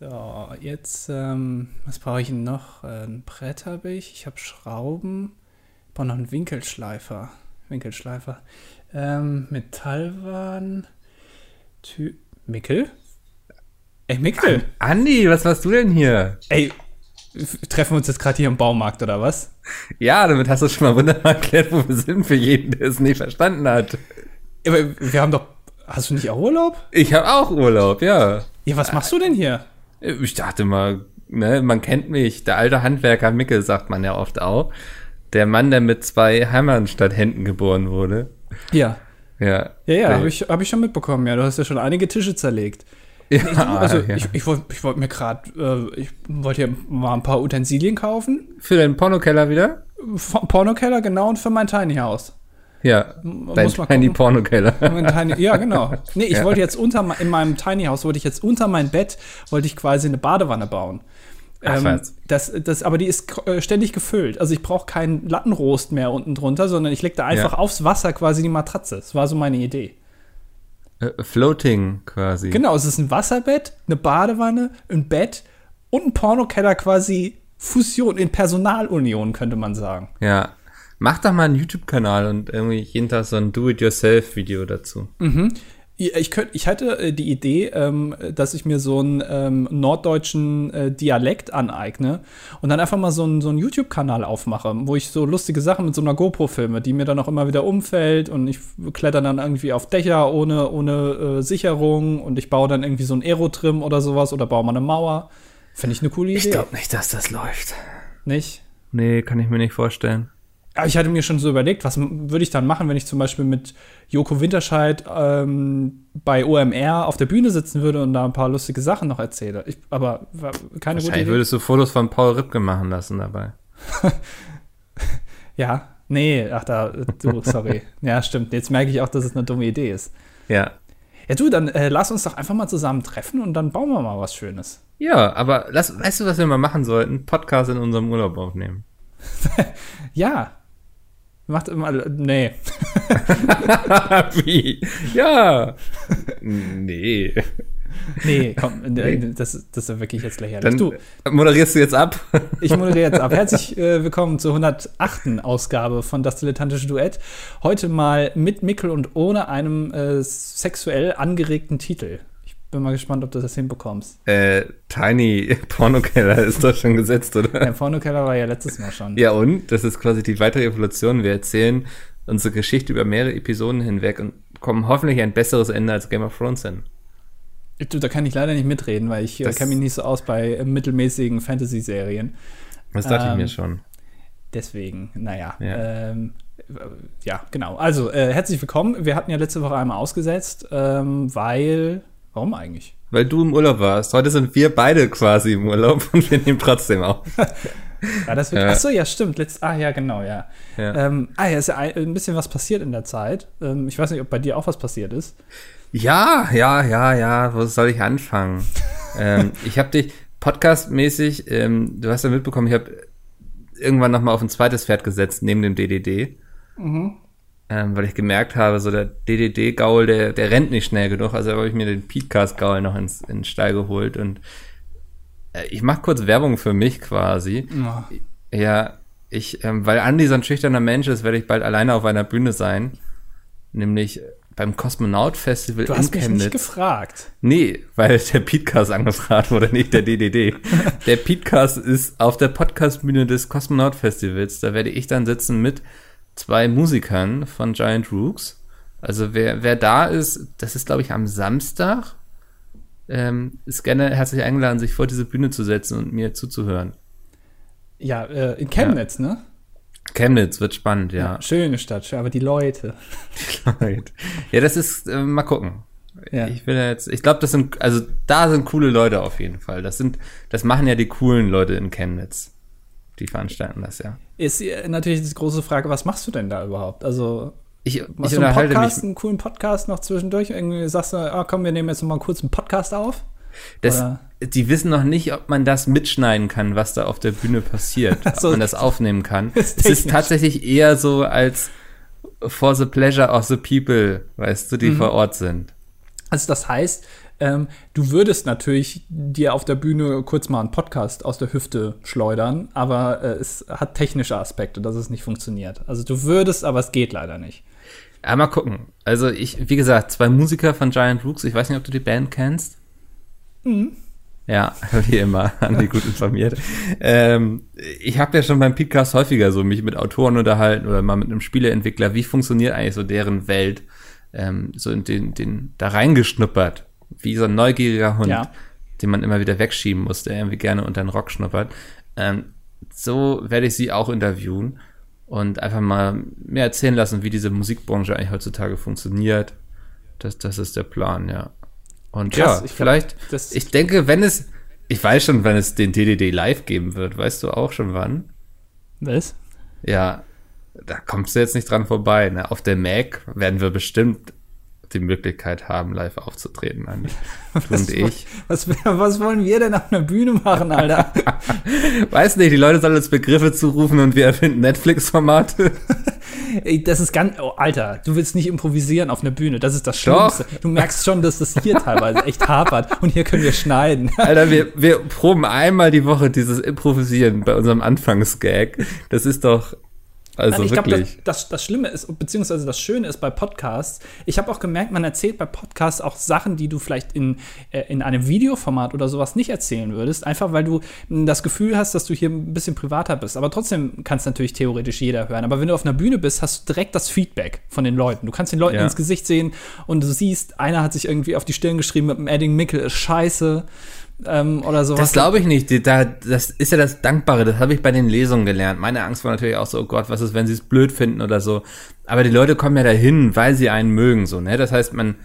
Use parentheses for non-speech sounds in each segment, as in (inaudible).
So, jetzt, ähm, was brauche ich denn noch? Äh, ein Brett habe ich, ich habe Schrauben, ich brauche noch einen Winkelschleifer. Winkelschleifer. Ähm, Metallwaren. Tü Mickel? Ey, Mickel! Andi, was machst du denn hier? Ey, treffen wir uns jetzt gerade hier im Baumarkt oder was? Ja, damit hast du schon mal wunderbar erklärt, wo wir sind, für jeden, der es nicht verstanden hat. Aber wir haben doch. Hast du nicht auch Urlaub? Ich habe auch Urlaub, ja. Ja, was machst du denn hier? Ich dachte mal, ne, man kennt mich, der alte Handwerker Mickel sagt man ja oft auch. Der Mann, der mit zwei Hammern statt Händen geboren wurde. Ja. Ja. Ja, ja, habe ich, hab ich schon mitbekommen, ja. Du hast ja schon einige Tische zerlegt. Ja, Nee, also ja. ich, ich wollte ich wollt mir gerade, äh, ich wollte hier mal ein paar Utensilien kaufen. Für deinen Pornokeller wieder? Pornokeller, genau, und für mein Tiny House. Ja. Dein muss mal Tiny gucken. (laughs) Mein Tiny, ja, genau. Nee, ich Ja. wollte jetzt unter in meinem Tiny House wollte ich jetzt unter mein Bett wollte ich quasi eine Badewanne bauen. Ach, Ähm, das, das, aber die ist äh, ständig gefüllt. Also ich brauche keinen Lattenrost mehr unten drunter, sondern ich leg da einfach Ja. aufs Wasser quasi die Matratze. Das war so meine Idee. Äh, Floating quasi. Genau, es ist ein Wasserbett, eine Badewanne, ein Bett und ein Pornokeller quasi Fusion in Personalunion, könnte man sagen. Ja. Mach doch mal einen YouTube-Kanal und irgendwie jeden Tag so ein Do-it-yourself-Video dazu. Ja, Ich, könnt, ich hatte äh, die Idee, ähm, dass ich mir so einen ähm, norddeutschen äh, Dialekt aneigne und dann einfach mal so einen, so einen YouTube-Kanal aufmache, wo ich so lustige Sachen mit so einer GoPro filme, die mir dann auch immer wieder umfällt und ich kletter dann irgendwie auf Dächer ohne, ohne äh, Sicherung und ich baue dann irgendwie so ein Aerotrim oder sowas oder baue mal eine Mauer. Finde ich eine coole Idee. Ich glaube nicht, dass das läuft. Nicht? Nee, kann ich mir nicht vorstellen. Aber ich hatte mir schon so überlegt, was würde ich dann machen, wenn ich zum Beispiel mit Joko Winterscheid ähm, bei OMR auf der Bühne sitzen würde und da ein paar lustige Sachen noch erzähle. Ich, aber keine gute Idee. würdest du Fotos von Paul Ripke machen lassen dabei. (laughs) Ja, nee, ach da, du, sorry. (laughs) ja, stimmt. Jetzt merke ich auch, dass es eine dumme Idee ist. Ja. Ja, du, dann äh, lass uns doch einfach mal zusammen treffen und dann bauen wir mal was Schönes. Ja, aber lass, weißt du, was wir mal machen sollten? Podcast in unserem Urlaub aufnehmen. (laughs) Ja. Macht immer, nee. (laughs) Wie? Ja. nee. Nee, komm, äh, das, das ist wirklich jetzt lächerlich. Dann du, moderierst du jetzt ab. Ich moderiere jetzt ab. (laughs) Herzlich äh, willkommen zur 108. Ausgabe von Das Dilettantische Duett. Heute mal mit Mickel und ohne einem äh, sexuell angeregten Titel. Bin mal gespannt, ob du das hinbekommst. äh, Tiny (laughs) Pornokeller ist doch schon gesetzt, oder? Der Pornokeller war ja letztes Mal schon. Ja, und? Das ist quasi die weitere Evolution. Wir erzählen unsere Geschichte über mehrere Episoden hinweg und kommen hoffentlich ein besseres Ende als Game of Thrones hin. Du, da kann ich leider nicht mitreden, weil ich äh, Das- kenne mich nicht so aus bei äh, mittelmäßigen Fantasy-Serien. Das dachte Ähm, ich mir schon. Deswegen, naja. Ja. Ähm, äh, ja, genau. Also, äh, herzlich willkommen. Wir hatten ja letzte Woche einmal ausgesetzt, ähm, weil. Warum eigentlich? Weil du im Urlaub warst. Heute sind wir beide quasi im Urlaub und wir nehmen trotzdem auf. (laughs) Ja, das wird. Ja. Ach so, ja, stimmt. Letzt, ah, ja, genau, ja. Ja. Ähm, ah, ja, ist ja ein, ein bisschen was passiert in der Zeit. Ähm, ich weiß nicht, ob bei dir auch was passiert ist. Ja, ja, ja, ja, wo soll ich anfangen? (laughs) ähm, ich habe dich podcastmäßig, ähm, du hast ja mitbekommen, ich habe irgendwann noch mal auf ein zweites Pferd gesetzt, neben dem DDD. Ähm, weil ich gemerkt habe, so der DDD-Gaul, der, der rennt nicht schnell genug. Also habe ich mir den Podcast-Gaul noch ins, in den Stall geholt. Und äh, ich mache kurz Werbung für mich quasi. Oh, Ja, ich, ähm, weil Andi so ein schüchterner Mensch ist, werde ich bald alleine auf einer Bühne sein. Nämlich beim Kosmonaut Festival du in hast mich nicht gefragt. Nee, weil der Podcast angefragt wurde, nicht der DDD. (laughs) der Podcast ist auf der Podcastbühne des Kosmonaut Festivals. Da werde ich dann sitzen mit zwei Musikern von Giant Rooks. Also wer, wer da ist, das ist glaube ich am Samstag, ähm, ist gerne herzlich eingeladen, sich vor diese Bühne zu setzen und mir zuzuhören. Ja, äh, in Chemnitz, ne? Chemnitz wird spannend, ja. Schöne Stadt, schön, aber die Leute. ja, das ist, äh, mal gucken. Ja. Ich will ja jetzt, ich glaube, das sind, also da sind coole Leute auf jeden Fall. Das sind, das machen ja die coolen Leute in Chemnitz. Die veranstalten das ja. Ist natürlich die große Frage, was machst du denn da überhaupt? Also, Ich, ich machst du einen Podcast, mich. einen coolen Podcast noch zwischendurch? Irgendwie sagst du, ah, komm, wir nehmen jetzt noch mal kurz einen Podcast auf? Das, die wissen noch nicht, ob man das mitschneiden kann, was da auf der Bühne passiert. (laughs) So. ob man das aufnehmen kann. Ist (laughs) es ist tatsächlich eher so als for the pleasure of the people, weißt du, Mhm. die vor Ort sind. Also das heißt, Ähm, du würdest natürlich dir auf der Bühne kurz mal einen Podcast aus der Hüfte schleudern, aber äh, es hat technische Aspekte, dass es nicht funktioniert. Also du würdest, aber es geht leider nicht. Ja, mal gucken. Also ich, wie gesagt, zwei Musiker von Giant Rooks. Ich weiß nicht, ob du die Band kennst. Mhm. Ja, (laughs) wie immer, Andi gut informiert. ähm, ich habe ja schon beim Podcast häufiger so mich mit Autoren unterhalten oder mal mit einem Spieleentwickler. Wie funktioniert eigentlich so deren Welt? Ähm, so in den, den da reingeschnuppert, wie so ein neugieriger Hund, ja. den man immer wieder wegschieben muss, der irgendwie gerne unter den Rock schnuppert. Ähm, so werde ich sie auch interviewen und einfach mal mehr erzählen lassen, wie diese Musikbranche eigentlich heutzutage funktioniert. Das, das ist der Plan, ja. Und Krass, ja, ich vielleicht, glaub, ich denke, wenn es, ich weiß schon, wenn es den DDD live geben wird, weißt du auch schon wann? Was? Ja, da kommst du jetzt nicht dran vorbei. Ne? Auf der Mac werden wir bestimmt die Möglichkeit haben, live aufzutreten, Andi. (laughs) was, und ich. Was, was wollen wir denn auf einer Bühne machen, Alter? (laughs) Weiß nicht, die Leute sollen uns Begriffe zurufen und wir erfinden Netflix-Formate. (laughs) das ist ganz, oh, Alter, du willst nicht improvisieren auf einer Bühne, das ist das Schlimmste. Doch. Du merkst schon, dass das hier teilweise echt hapert und hier können wir schneiden. Alter, wir, wir proben einmal die Woche dieses Improvisieren bei unserem Anfangsgag. Das ist doch, also ich wirklich. Glaub, das, das, das, Schlimme ist, beziehungsweise das Schöne ist bei Podcasts, ich habe auch gemerkt, man erzählt bei Podcasts auch Sachen, die du vielleicht in, äh, in einem Videoformat oder sowas nicht erzählen würdest, einfach weil du das Gefühl hast, dass du hier ein bisschen privater bist. Aber trotzdem kann es natürlich theoretisch jeder hören. Aber wenn du auf einer Bühne bist, hast du direkt das Feedback von den Leuten. Du kannst den Leuten ja. ins Gesicht sehen und du siehst, einer hat sich irgendwie auf die Stirn geschrieben mit dem Edding Mickel ist scheiße ähm, oder sowas. Das glaube ich nicht. Da, das ist ja das Dankbare. Das habe ich bei den Lesungen gelernt. Meine Angst war natürlich auch so, oh Gott, was ist, wenn sie es blöd finden oder so. Aber die Leute kommen ja dahin, weil sie einen mögen, so, ne? Das heißt, man,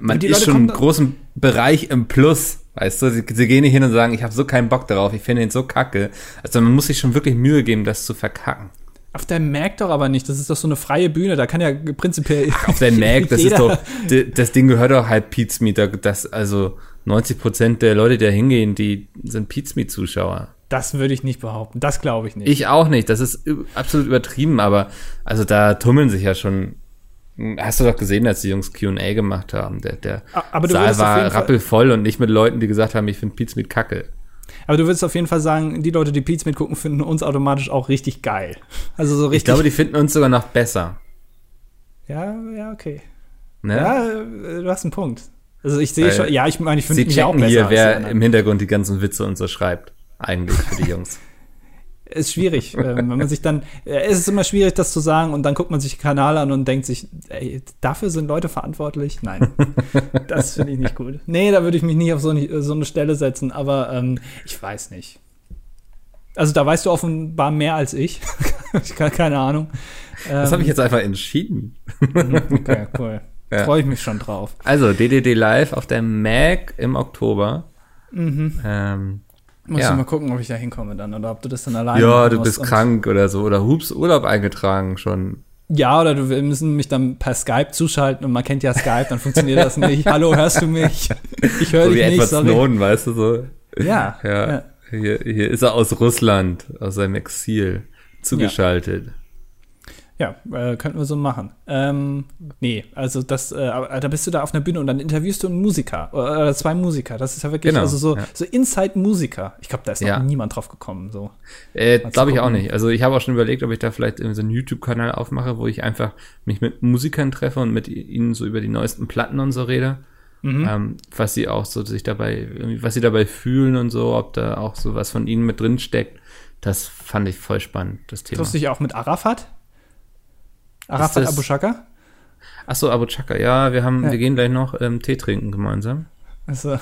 man ist Leute schon im großen Bereich im Plus. Weißt du, sie, sie gehen nicht hin und sagen, ich habe so keinen Bock darauf, ich finde ihn so kacke. Also man muss sich schon wirklich Mühe geben, das zu verkacken. Auf der Mac doch aber nicht. Das ist doch so eine freie Bühne. Da kann ja prinzipiell. Ach, auf der (laughs) Mac, das ist doch, das Ding gehört doch halt Pete's Meet. Das, also, 90 Prozent der Leute, die da hingehen, die sind Pizmeet-Zuschauer. Das würde ich nicht behaupten. Das glaube ich nicht. Ich auch nicht. Das ist absolut übertrieben, aber also da tummeln sich ja schon. Hast du doch gesehen, als die Jungs Q&A gemacht haben. Der, der Saal war rappelvoll und nicht mit Leuten, die gesagt haben, ich finde Pizmeet kacke. Aber du würdest auf jeden Fall sagen, die Leute, die Pizmeet gucken, finden uns automatisch auch richtig geil. Also so richtig. Ich glaube, die finden uns sogar noch besser. Ja, ja, okay. Ne? Ja, äh, du hast einen Punkt. Also ich sehe schon, ja, ich meine, ich finde mich auch besser. hier, wer im Hintergrund die ganzen Witze und so schreibt. Eigentlich für die Jungs. (laughs) ist schwierig, ähm, wenn man sich dann, äh, es ist immer schwierig, das zu sagen und dann guckt man sich den Kanal an und denkt sich, ey, dafür sind Leute verantwortlich? Nein, (laughs) das finde ich nicht gut. Nee, da würde ich mich nicht auf so eine, so eine Stelle setzen, aber ähm, ich weiß nicht. Also da weißt du offenbar mehr als ich. (laughs) ich keine Ahnung. Das habe ich ähm, jetzt einfach entschieden. Mhm, okay, cool. Ja. Freue ich mich schon drauf. Also, DDD Live auf der Mac im Oktober. Mhm. Ähm, Muss ja. ich mal gucken, ob ich da hinkomme dann oder ob du das dann alleine Ja, du bist krank oder so oder Hups Urlaub eingetragen schon. Ja, oder du, wir müssen mich dann per Skype zuschalten und man kennt ja Skype, dann funktioniert das nicht. (laughs) Hallo, hörst du mich? Ich höre so dich wie nicht, sorry. Snowden, weißt du so. Ja. Ja. ja. Hier, hier ist er aus Russland, aus seinem Exil zugeschaltet. Ja. Ja, äh, könnten wir so machen. Ähm, nee, also das, äh, da bist du da auf einer Bühne und dann interviewst du einen Musiker oder zwei Musiker. Das ist ja wirklich genau, also so, ja. so Inside-Musiker. Ich glaube, da ist noch ja. niemand drauf gekommen. So. Äh, glaube ich auch nicht. Also ich habe auch schon überlegt, ob ich da vielleicht so einen YouTube-Kanal aufmache, wo ich einfach mich mit Musikern treffe und mit ihnen so über die neuesten Platten und so rede. Mhm. Ähm, was sie auch so sich dabei, was sie dabei fühlen und so, ob da auch so was von ihnen mit drin steckt. Das fand ich voll spannend, das Thema. Triffst du dich auch mit Arafat? Arafat Abu Shaka? Achso, Abu Chaka, ja, wir haben, ja. wir gehen gleich noch ähm, Tee trinken gemeinsam. Also.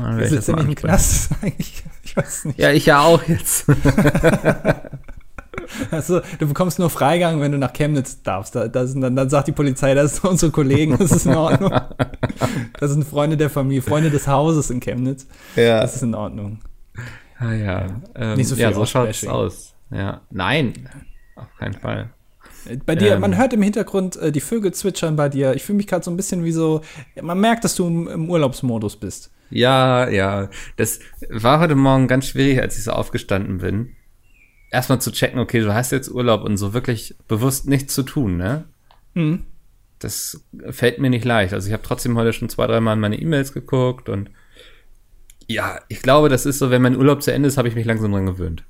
Ah, sitzt ja nicht im Knast (laughs) eigentlich? Ich weiß nicht. Ja, ich ja auch jetzt. (laughs) Also, du bekommst nur Freigang, wenn du nach Chemnitz darfst. Da, da sind, dann, dann sagt die Polizei, das sind unsere Kollegen, das ist in Ordnung. (laughs) Das sind Freunde der Familie, Freunde des Hauses in Chemnitz. Ja. Das ist in Ordnung. Ah ja. Ähm, Nicht so viel ja, so schaut es aus. Ja. Nein, auf keinen Fall. Bei dir, ähm, man hört im Hintergrund äh, die Vögel zwitschern bei dir. Ich fühle mich gerade so ein bisschen wie so, man merkt, dass du im, im, Urlaubsmodus bist. Ja, ja. Das war heute Morgen ganz schwierig, als ich so aufgestanden bin. Erstmal zu checken, okay, du hast jetzt Urlaub und so wirklich bewusst nichts zu tun, ne? Mhm. das fällt mir nicht leicht. Also ich habe trotzdem heute schon zwei, dreimal in meine E-Mails geguckt und ja, ich glaube, das ist so, wenn mein Urlaub zu Ende ist, habe ich mich langsam dran gewöhnt.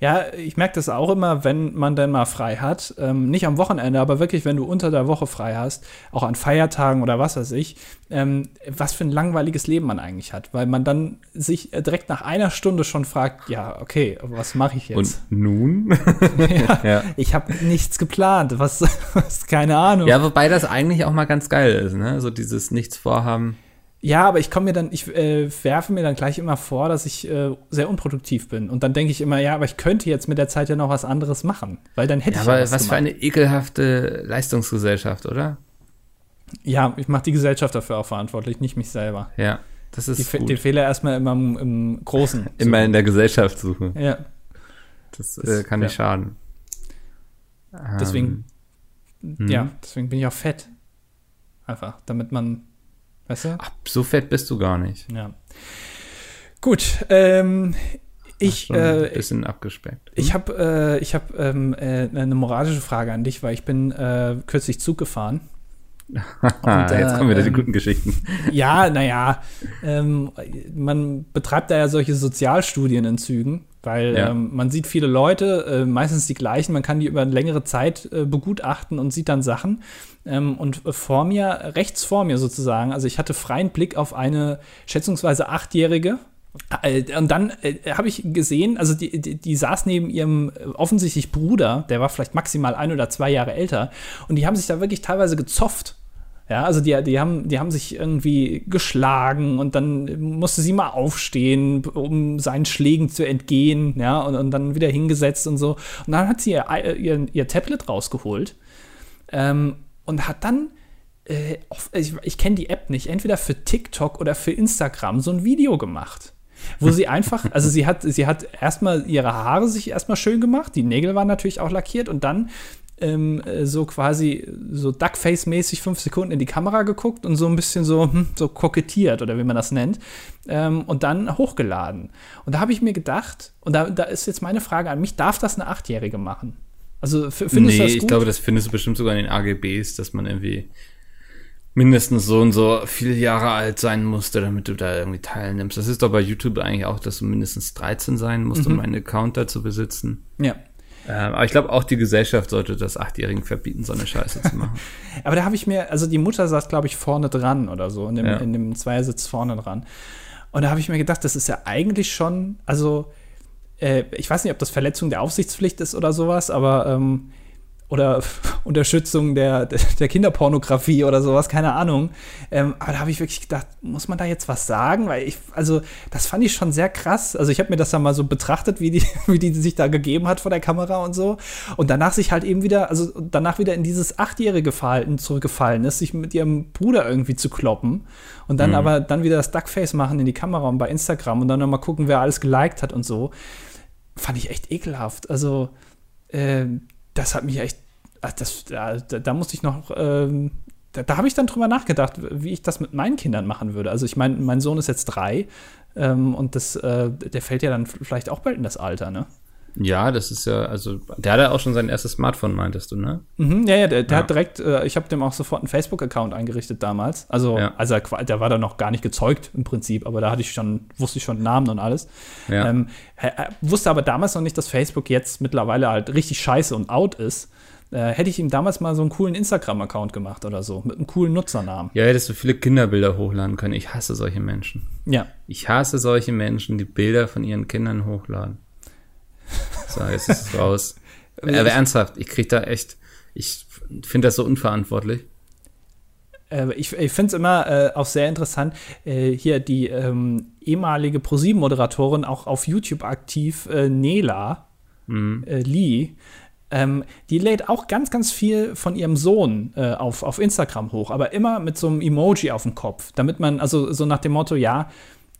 Ja, ich merke das auch immer, wenn man dann mal frei hat. Ähm, nicht am Wochenende, aber wirklich, wenn du unter der Woche frei hast, auch an Feiertagen oder was weiß ich, ähm, was für ein langweiliges Leben man eigentlich hat. Weil man dann sich direkt nach einer Stunde schon fragt, ja, okay, was mache ich jetzt? Und nun? (laughs) (laughs) ja, ja. Ich habe nichts geplant, was, (laughs) was, keine Ahnung. Ja, wobei das eigentlich auch mal ganz geil ist, ne? So dieses Nichts vorhaben. Ja, aber ich komme mir dann, ich äh, werfe mir dann gleich immer vor, dass ich äh, sehr unproduktiv bin. Und dann denke ich immer, ja, aber ich könnte jetzt mit der Zeit ja noch was anderes machen, weil dann hätte ja, ich aber ja was, was für eine ekelhafte Leistungsgesellschaft, oder? Ja, ich mache die Gesellschaft dafür auch verantwortlich, nicht mich selber. Ja, das ist die, gut. Den Fehler erstmal immer im, im Großen. (laughs) immer in der Gesellschaft suchen. Ja. Das, das äh, kann nicht ja. schaden. Deswegen, ähm, ja, deswegen bin ich auch fett. Einfach, damit man Weißt du? Ach, so fett bist du gar nicht. Ja. Gut, ähm, ich äh, ein bisschen abgespeckt. Ich habe äh, ich habe ähm, äh, eine moralische Frage an dich, weil ich bin äh, kürzlich Zug gefahren. (laughs) Und, Jetzt kommen wieder die ähm, guten Geschichten. (laughs) Ja, naja, ähm, man betreibt da ja solche Sozialstudien in Zügen, weil ja. ähm, man sieht viele Leute, äh, meistens die gleichen, man kann die über eine längere Zeit äh, begutachten und sieht dann Sachen. Ähm, und vor mir, rechts vor mir sozusagen, also ich hatte freien Blick auf eine schätzungsweise Achtjährige, äh, und dann äh, habe ich gesehen, also die, die, die, saß neben ihrem äh, offensichtlich Bruder, der war vielleicht maximal ein oder zwei Jahre älter, und die haben sich da wirklich teilweise gezofft. Ja, also die, die, haben, die haben sich irgendwie geschlagen und dann musste sie mal aufstehen, um seinen Schlägen zu entgehen, ja, und, und dann wieder hingesetzt und so. Und dann hat sie ihr, ihr, ihr Tablet rausgeholt ähm, und hat dann äh, ich, ich kenne die App nicht, entweder für TikTok oder für Instagram so ein Video gemacht wo sie einfach, (laughs) also sie hat, sie hat erstmal ihre Haare sich erstmal schön gemacht, die Nägel waren natürlich auch lackiert und dann ähm, so quasi so Duckface-mäßig fünf Sekunden in die Kamera geguckt und so ein bisschen so, hm, so kokettiert oder wie man das nennt ähm, und dann hochgeladen. Und da habe ich mir gedacht, und da, da ist jetzt meine Frage an mich, darf das eine Achtjährige machen? Also findest nee, du das gut? ich glaube, das findest du bestimmt sogar in den AGBs, dass man irgendwie mindestens so und so viele Jahre alt sein musste, damit du da irgendwie teilnimmst. Das ist doch bei YouTube eigentlich auch, dass du mindestens 13 sein musst, mhm. um einen Account da zu besitzen. Ja. Ähm, aber ich glaube, auch die Gesellschaft sollte das Achtjährigen verbieten, so eine Scheiße zu machen. (laughs) aber da habe ich mir, also die Mutter saß, glaube ich, vorne dran oder so, in dem, ja. in dem Zweiersitz vorne dran. Und da habe ich mir gedacht, das ist ja eigentlich schon, also äh, ich weiß nicht, ob das Verletzung der Aufsichtspflicht ist oder sowas, aber ähm, oder (laughs) Unterstützung der, der Kinderpornografie oder sowas, keine Ahnung. Ähm, aber da habe ich wirklich gedacht, muss man da jetzt was sagen? Weil ich, also, das fand ich schon sehr krass. Also, ich habe mir das dann mal so betrachtet, wie die, (laughs) wie die sich da gegeben hat vor der Kamera und so. Und danach sich halt eben wieder, also danach wieder in dieses achtjährige Verhalten zurückgefallen ist, sich mit ihrem Bruder irgendwie zu kloppen. Und dann mhm. aber dann wieder das Duckface machen in die Kamera und bei Instagram und dann nochmal gucken, wer alles geliked hat und so. Fand ich echt ekelhaft. Also, äh, das hat mich echt, das, da, da musste ich noch, ähm, da, da habe ich dann drüber nachgedacht, wie ich das mit meinen Kindern machen würde. Also ich meine, mein Sohn ist jetzt drei ähm, und das, äh, der fällt ja dann vielleicht auch bald in das Alter, ne? Ja, das ist ja, also, der hat ja auch schon sein erstes Smartphone, meintest du, ne? Mhm, ja, ja, der, der ja. hat direkt, äh, ich habe dem auch sofort einen Facebook-Account eingerichtet damals. Also, ja. also der war da noch gar nicht gezeugt im Prinzip, aber da hatte ich schon, wusste ich schon Namen und alles. Ja. Ähm, wusste aber damals noch nicht, dass Facebook jetzt mittlerweile halt richtig scheiße und out ist. Äh, hätte ich ihm damals mal so einen coolen Instagram-Account gemacht oder so, mit einem coolen Nutzernamen. Ja, hättest du viele Kinderbilder hochladen können. Ich hasse solche Menschen. Ja. Ich hasse solche Menschen, die Bilder von ihren Kindern hochladen. So, jetzt ist es raus. (laughs) Aber ernsthaft, ich krieg da echt, ich finde das so unverantwortlich. Äh, ich, ich finde es immer äh, auch sehr interessant, äh, hier die ähm, ehemalige ProSieben-Moderatorin, auch auf YouTube aktiv, äh, Nela mhm. Äh, Lee, ähm, die lädt auch ganz, ganz viel von ihrem Sohn äh, auf, auf Instagram hoch, aber immer mit so einem Emoji auf dem Kopf, damit man, also so nach dem Motto, ja,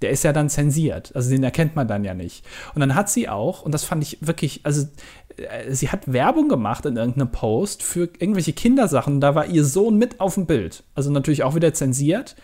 der ist ja dann zensiert. Also den erkennt man dann ja nicht. Und dann hat sie auch, und das fand ich wirklich, also äh, sie hat Werbung gemacht in irgendeinem Post für irgendwelche Kindersachen. Da war ihr Sohn mit auf dem Bild. Also natürlich auch wieder zensiert.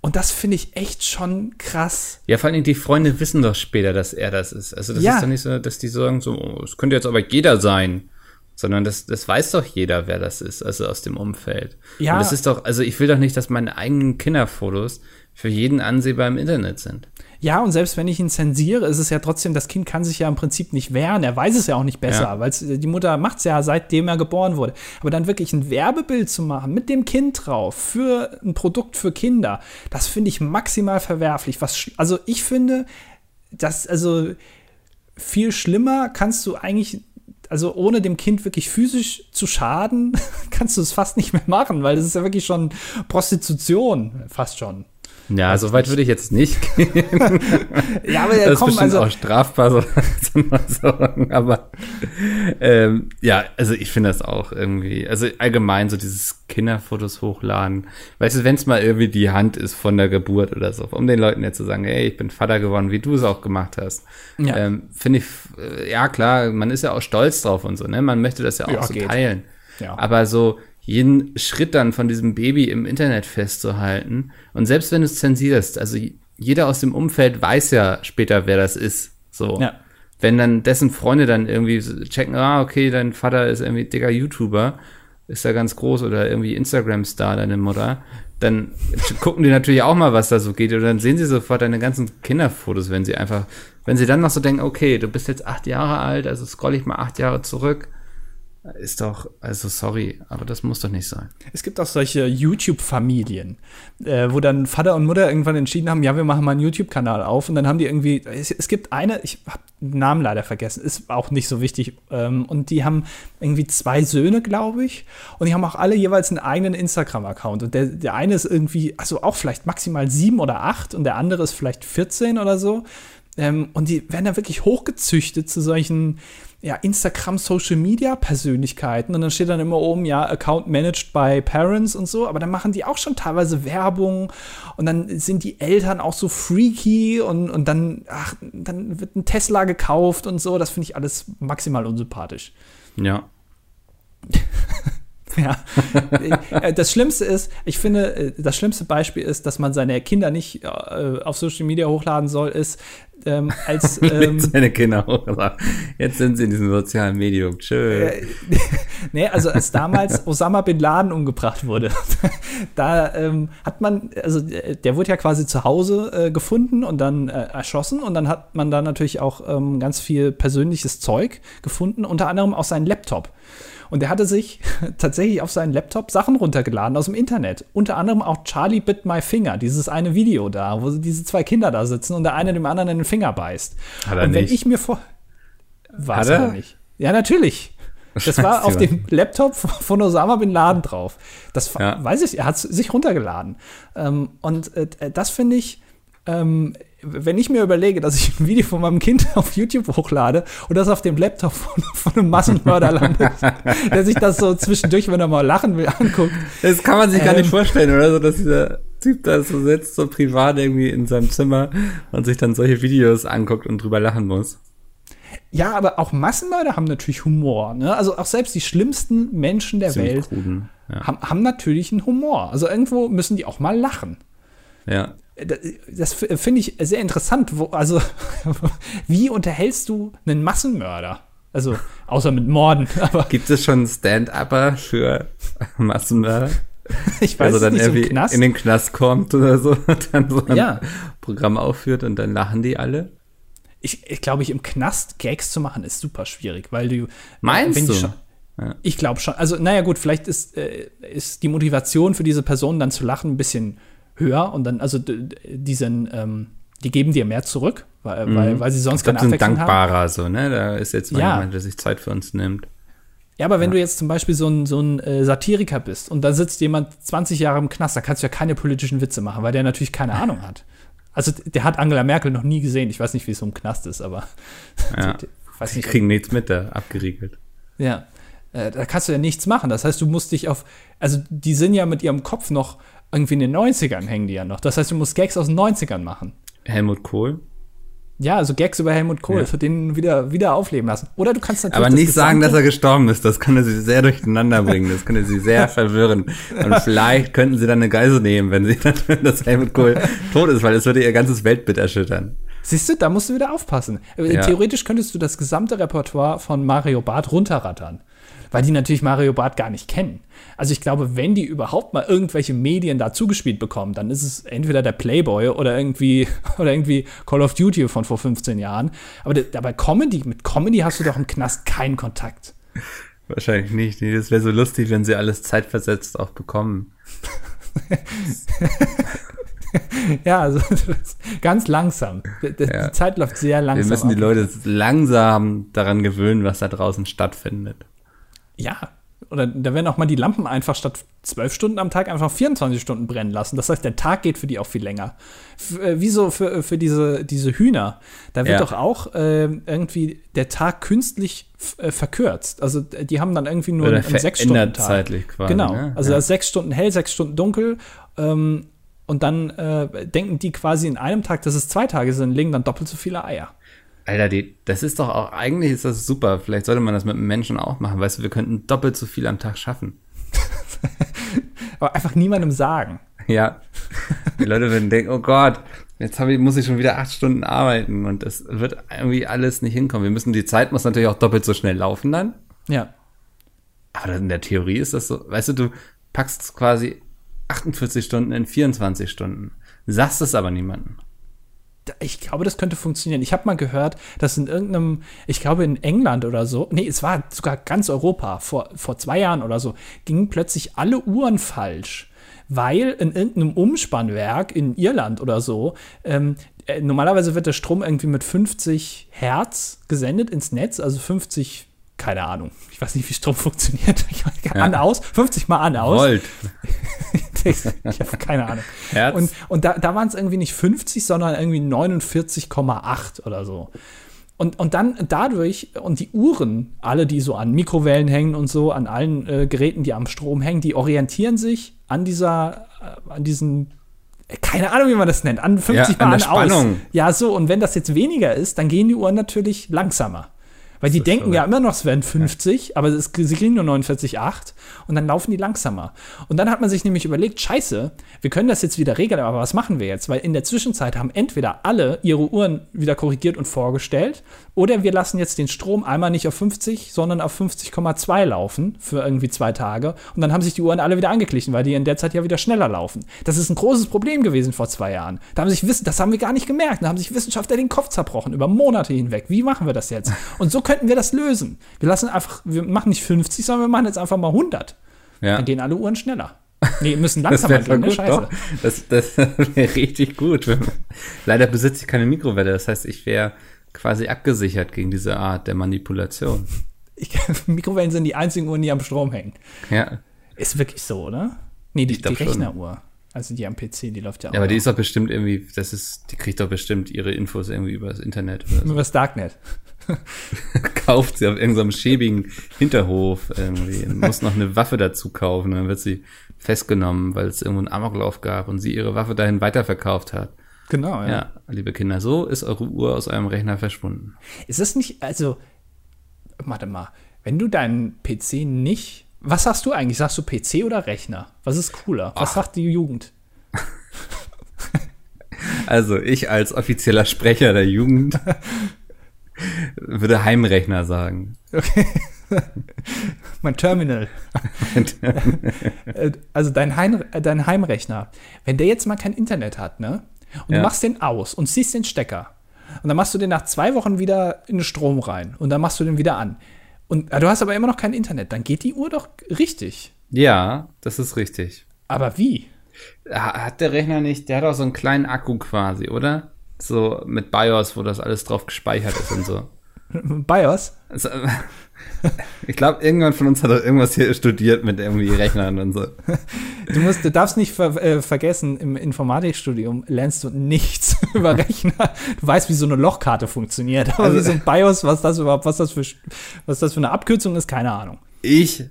Und das finde ich echt schon krass. Ja, vor allem die Freunde wissen doch später, dass er das ist. Also das ja. ist doch nicht so, dass die sagen so, oh, es könnte jetzt aber jeder sein. sondern das, das weiß doch jeder, wer das ist, also aus dem Umfeld. Ja. Und das ist doch, also ich will doch nicht, dass meine eigenen Kinderfotos für jeden ansehbar im Internet sind. Ja, und selbst wenn ich ihn zensiere, ist es ja trotzdem, das Kind kann sich ja im Prinzip nicht wehren. Er weiß es ja auch nicht besser, Ja. weil die Mutter macht es ja, seitdem er geboren wurde. Aber dann wirklich ein Werbebild zu machen mit dem Kind drauf für ein Produkt für Kinder, das finde ich maximal verwerflich. Was, also ich finde, das, also viel schlimmer kannst du eigentlich, also ohne dem Kind wirklich physisch zu schaden, (laughs) kannst du es fast nicht mehr machen, weil das ist ja wirklich schon Prostitution, fast schon. Ja, so weit würde ich jetzt nicht (laughs) gehen. Ja, aber ja, Das ist komm, bestimmt also auch strafbar, (laughs) so, so. Aber ähm, ja, also ich finde das auch irgendwie, also allgemein so dieses Kinderfotos hochladen. Weißt du, wenn es mal irgendwie die Hand ist von der Geburt oder so, um den Leuten jetzt zu sagen, ey, ich bin Vater geworden, wie du es auch gemacht hast. Ja. Ähm, finde ich, äh, ja klar, man ist ja auch stolz drauf und so, ne? Man möchte das ja auch Ja, so geht. teilen. Ja. Aber so jeden Schritt dann von diesem Baby im Internet festzuhalten und selbst wenn du es zensierst, also jeder aus dem Umfeld weiß ja später, wer das ist. So. Ja. Wenn dann dessen Freunde dann irgendwie checken, ah, okay, dein Vater ist irgendwie dicker YouTuber, ist da ganz groß oder irgendwie Instagram-Star, deine Mutter, dann (laughs) gucken die natürlich auch mal, was da so geht. Und dann sehen sie sofort deine ganzen Kinderfotos, wenn sie einfach, wenn sie dann noch so denken, okay, du bist jetzt acht Jahre alt, also scroll ich mal acht Jahre zurück. Ist doch, also sorry, aber das muss doch nicht sein. Es gibt auch solche YouTube-Familien, äh, wo dann Vater und Mutter irgendwann entschieden haben, ja, wir machen mal einen YouTube-Kanal auf und dann haben die irgendwie, es, es gibt eine, ich habe den Namen leider vergessen, ist auch nicht so wichtig, ähm, und die haben irgendwie zwei Söhne, glaube ich, und die haben auch alle jeweils einen eigenen Instagram-Account und der, der eine ist irgendwie, also auch vielleicht maximal sieben oder acht und der andere ist vielleicht 14 oder so. Ähm, und die werden da wirklich hochgezüchtet zu solchen ja, Instagram-Social-Media-Persönlichkeiten. Und dann steht dann immer oben, ja, Account managed by Parents und so. Aber dann machen die auch schon teilweise Werbung. Und dann sind die Eltern auch so freaky. Und, und dann, ach, dann wird ein Tesla gekauft und so. Das finde ich alles maximal unsympathisch. Ja. (laughs) Ja. Äh, das Schlimmste ist, ich finde, äh, das schlimmste Beispiel ist, dass man seine Kinder nicht äh, auf Social Media hochladen soll, ist, ähm, (laughs) als ähm, Seine Kinder hochgeladen. Jetzt sind sie in diesem sozialen Medium. Tschö. (laughs) nee, also als damals (laughs) Osama bin Laden umgebracht wurde, da ähm, hat man, also äh, der wurde ja quasi zu Hause äh, gefunden und dann äh, erschossen und dann hat man da natürlich auch ähm, ganz viel persönliches Zeug gefunden, unter anderem auch seinen Laptop. Und er hatte sich tatsächlich auf seinen Laptop Sachen runtergeladen aus dem Internet. Unter anderem auch Charlie Bit My Finger, dieses eine Video da, wo diese zwei Kinder da sitzen und der eine dem anderen in den Finger beißt. Hat er und wenn nicht. ich mir vor. War es er? nicht. Ja, natürlich. Das war (laughs) auf dem Laptop von Osama Bin Laden drauf. Das Ja. weiß ich, er hat sich runtergeladen. Ähm, und äh, das finde ich, ähm, wenn ich mir überlege, dass ich ein Video von meinem Kind (laughs) auf YouTube hochlade und das auf dem Laptop von, von einem Massenmörder landet, (laughs) der sich das so zwischendurch, wenn er mal lachen will, anguckt. Das kann man sich gar Ähm. nicht vorstellen, oder? So, dass dieser Typ da so sitzt, so privat irgendwie in seinem Zimmer und sich dann solche Videos anguckt und drüber lachen muss. Ja, aber auch Massenmörder haben natürlich Humor. Ne? Also auch selbst die schlimmsten Menschen der Ziemlich Welt kruden. Ja. haben, haben natürlich einen Humor. Also irgendwo müssen die auch mal lachen. ja. Das, finde ich sehr interessant. Wo, also, (laughs) wie unterhältst du einen Massenmörder? Also, außer mit Morden. (laughs) Aber Gibt es schon Stand-Upper für Massenmörder? (laughs) ich weiß also dann nicht, so irgendwie Knast. in den Knast kommt oder so und dann so ein Ja. Programm aufführt und dann lachen die alle? ich, ich glaube, ich im Knast Gags zu machen, ist super schwierig, weil du. Meinst du? Schon, Ja. Ich glaube schon. Also, naja, gut, vielleicht ist, äh, ist die Motivation für diese Person dann zu lachen ein bisschen höher und dann, also, diesen, ähm, die geben dir mehr zurück, weil, weil, weil sie sonst keine sind Abwechslung haben. dankbarer so, ne? Da ist jetzt mal Ja. jemand, der sich Zeit für uns nimmt. Ja, aber wenn du jetzt zum Beispiel so ein, so ein äh, Satiriker bist und da sitzt jemand 20 Jahre im Knast, da kannst du ja keine politischen Witze machen, weil der natürlich keine Ahnung hat. Also der hat Angela Merkel noch nie gesehen. Ich weiß nicht, wie es so im Knast ist, aber Ja. (laughs) Die kriegen nichts mit da, abgeriegelt. Ja, äh, da kannst du ja nichts machen. Das heißt, du musst dich auf, also die sind ja mit ihrem Kopf noch irgendwie in den 90ern hängen die ja noch. Das heißt, du musst Gags aus den 90ern machen. Helmut Kohl? Ja, also Gags über Helmut Kohl, Ja. für den wieder, wieder aufleben lassen. Oder du kannst natürlich Aber das nicht sagen, dass er gestorben ist. Das könnte sie sehr durcheinander bringen. Das könnte sie sehr verwirren. Und (laughs) vielleicht könnten sie dann eine Geisel nehmen, wenn sie dann, hören, dass Helmut Kohl tot ist, weil das würde ihr ganzes Weltbild erschüttern. Siehst du, da musst du wieder aufpassen. Ja. Theoretisch könntest du das gesamte Repertoire von Mario Barth runterrattern. Weil die natürlich Mario Barth gar nicht kennen. Also ich glaube, wenn die überhaupt mal irgendwelche Medien da zugespielt bekommen, dann ist es entweder der Playboy oder irgendwie, (laughs) oder irgendwie Call of Duty von vor 15 Jahren. Aber dabei Comedy, mit Comedy hast du doch im Knast keinen Kontakt. Wahrscheinlich nicht. Nee, das wäre so lustig, wenn sie alles zeitversetzt auch bekommen. (laughs) ja, also ganz langsam. Die, ja. Zeit läuft sehr langsam. Wir müssen die Leute langsam daran gewöhnen, was da draußen stattfindet. Ja, oder da werden auch mal die Lampen einfach statt zwölf Stunden am Tag einfach 24 Stunden brennen lassen. Das heißt, der Tag geht für die auch viel länger. F äh, wieso für, für diese, diese Hühner? Da wird ja. doch auch äh, irgendwie der Tag künstlich äh, verkürzt. Also die haben dann irgendwie nur Oder einen sechs Stunden Tag. zeitlich quasi. Genau. Ne? Also ja. sechs Stunden hell, sechs Stunden dunkel. Ähm, und dann äh, denken die quasi in einem Tag, dass es zwei Tage sind, legen dann doppelt so viele Eier. Alter, die, das ist doch auch, eigentlich ist das super. Vielleicht sollte man das mit Menschen auch machen. Weißt du, wir könnten doppelt so viel am Tag schaffen. (laughs) Aber einfach niemandem sagen. Ja. Die Leute würden denken, oh Gott, jetzt ich, muss ich schon wieder acht Stunden arbeiten und das wird irgendwie alles nicht hinkommen. Wir müssen, die Zeit muss natürlich auch doppelt so schnell laufen dann. Ja. Aber in der Theorie ist das so, weißt du, du packst quasi 48 Stunden in 24 Stunden. Sagst es aber niemandem ich glaube, das könnte funktionieren. Ich habe mal gehört, dass in irgendeinem, ich glaube in England oder so, nee, es war sogar ganz Europa, vor, vor zwei Jahren oder so, gingen plötzlich alle Uhren falsch, weil in irgendeinem Umspannwerk in Irland oder so, ähm, äh, normalerweise wird der Strom irgendwie mit 50 Hertz gesendet ins Netz, also 50 keine Ahnung. Ich weiß nicht, wie Strom (laughs) funktioniert. Ja. An, aus. 50 mal an, aus. Volt. (laughs) ich habe keine Ahnung. Herz. Und, und da, da waren es irgendwie nicht 50, sondern irgendwie 49,8 oder so. Und, und dann dadurch, und die Uhren, alle, die so an Mikrowellen hängen und so, an allen äh, Geräten, die am Strom hängen, die orientieren sich an dieser, äh, an diesen äh, keine Ahnung, wie man das nennt, an 50 ja, Mal an, aus. Ja, so, und wenn das jetzt weniger ist, dann gehen die Uhren natürlich langsamer. Weil die denken ja immer noch, es wären 50, ja. aber es, sie kriegen nur 49,8 und dann laufen die langsamer. Und dann hat man sich nämlich überlegt, scheiße, wir können das jetzt wieder regeln, aber was machen wir jetzt? Weil in der Zwischenzeit haben entweder alle ihre Uhren wieder korrigiert und vorgestellt oder wir lassen jetzt den Strom einmal nicht auf 50, sondern auf 50,2 laufen für irgendwie zwei Tage. Und dann haben sich die Uhren alle wieder angeglichen, weil die in der Zeit ja wieder schneller laufen. Das ist ein großes Problem gewesen vor zwei Jahren. Da haben sich das haben wir gar nicht gemerkt. Da haben sich Wissenschaftler den Kopf zerbrochen über Monate hinweg. Wie machen wir das jetzt? Und so können könnten wir das lösen. Wir lassen einfach, wir machen nicht 50, sondern wir machen jetzt einfach mal 100. Ja. Dann gehen alle Uhren schneller. (laughs) Nee, müssen langsamer gehen, ne? Scheiße. Doch. Das, das (laughs) wäre richtig gut. Leider besitze ich keine Mikrowelle, das heißt, ich wäre quasi abgesichert gegen diese Art der Manipulation. Ich, (laughs) Mikrowellen sind die einzigen Uhren, die am Strom hängen. Ja. Ist wirklich so, oder? Nee, die, die Rechneruhr. Also die am PC, die läuft ja auch. Ja, aber die ist doch bestimmt irgendwie, das ist, die kriegt doch bestimmt ihre Infos irgendwie über das Internet. Oder so. Über das Darknet. (laughs) kauft sie auf irgendeinem schäbigen Hinterhof irgendwie und muss noch eine Waffe dazu kaufen. dann wird sie festgenommen, weil es irgendwo einen Amoklauf gab und sie ihre Waffe dahin weiterverkauft hat. Genau, ja. Ja, liebe Kinder, so ist eure Uhr aus eurem Rechner verschwunden. Ist das nicht, also, warte mal, wenn du deinen PC nicht, was sagst du eigentlich? Sagst du PC oder Rechner? Was ist cooler? Was Ach. sagt die Jugend? (laughs) Also, ich als offizieller Sprecher der Jugend (laughs) würde Heimrechner sagen. Okay. (laughs) mein Terminal. (laughs) also dein, Heim, dein Heimrechner, wenn der jetzt mal kein Internet hat, ne? Und ja. du machst den aus und ziehst den Stecker. Und dann machst du den nach zwei Wochen wieder in den Strom rein. Und dann machst du den wieder an. Und du hast aber immer noch kein Internet. Dann geht die Uhr doch richtig. Ja, das ist richtig. Aber wie? Hat der Rechner nicht, der hat auch so einen kleinen Akku quasi, oder? So mit BIOS, wo das alles drauf gespeichert ist und so. BIOS? Also, (laughs) ich glaube, irgendwann von uns hat er irgendwas hier studiert mit irgendwie Rechnern und so. Du, musst, du darfst nicht ver äh, vergessen, im Informatikstudium lernst du nichts (laughs) über Rechner. Du weißt, wie so eine Lochkarte funktioniert, aber also, wie so ein BIOS, was das überhaupt, was das für, was das für eine Abkürzung ist, keine Ahnung. Ich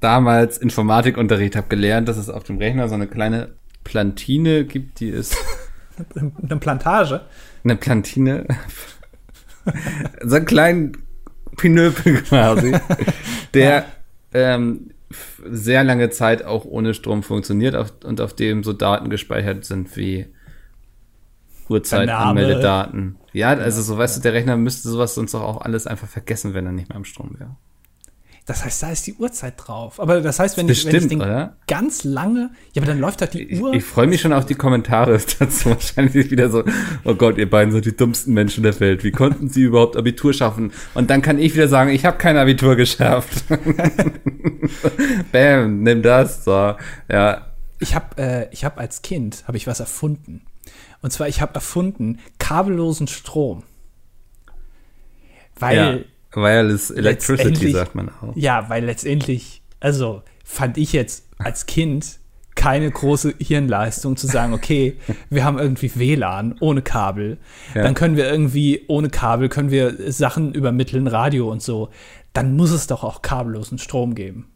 damals Informatikunterricht habe gelernt, dass es auf dem Rechner so eine kleine Plantine gibt, die ist (laughs) eine Plantage? Eine Plantine. So einen kleinen Pinöpel quasi, (laughs) der ähm, sehr lange Zeit auch ohne Strom funktioniert auf, und auf dem so Daten gespeichert sind wie Uhrzeit-Anmeldedaten. Ja, also so weißt ja. du, der Rechner müsste sowas sonst auch alles einfach vergessen, wenn er nicht mehr am Strom wäre. Das heißt, da ist die Uhrzeit drauf. Aber das heißt, wenn, Bestimmt, ich, wenn ich den oder? ganz lange, ja, aber dann läuft halt die Ich, Uhr. ich freue mich schon auf die Kommentare (laughs) dazu. Wahrscheinlich wieder so, oh Gott, ihr beiden sind die dummsten Menschen der Welt. Wie konnten sie überhaupt Abitur schaffen? Und dann kann ich wieder sagen, ich habe kein Abitur geschafft. (laughs) Bam, nimm das. So, ja. Ich habe äh, ich hab als Kind habe ich was erfunden. Und zwar ich habe erfunden kabellosen Strom. Weil ja. Wireless Electricity, sagt man auch. Ja, weil letztendlich, also fand ich jetzt als Kind keine große Hirnleistung zu sagen, okay, (laughs) wir haben irgendwie WLAN ohne Kabel, Ja. dann können wir irgendwie ohne Kabel können wir Sachen übermitteln, Radio und so. Dann muss es doch auch kabellosen Strom geben.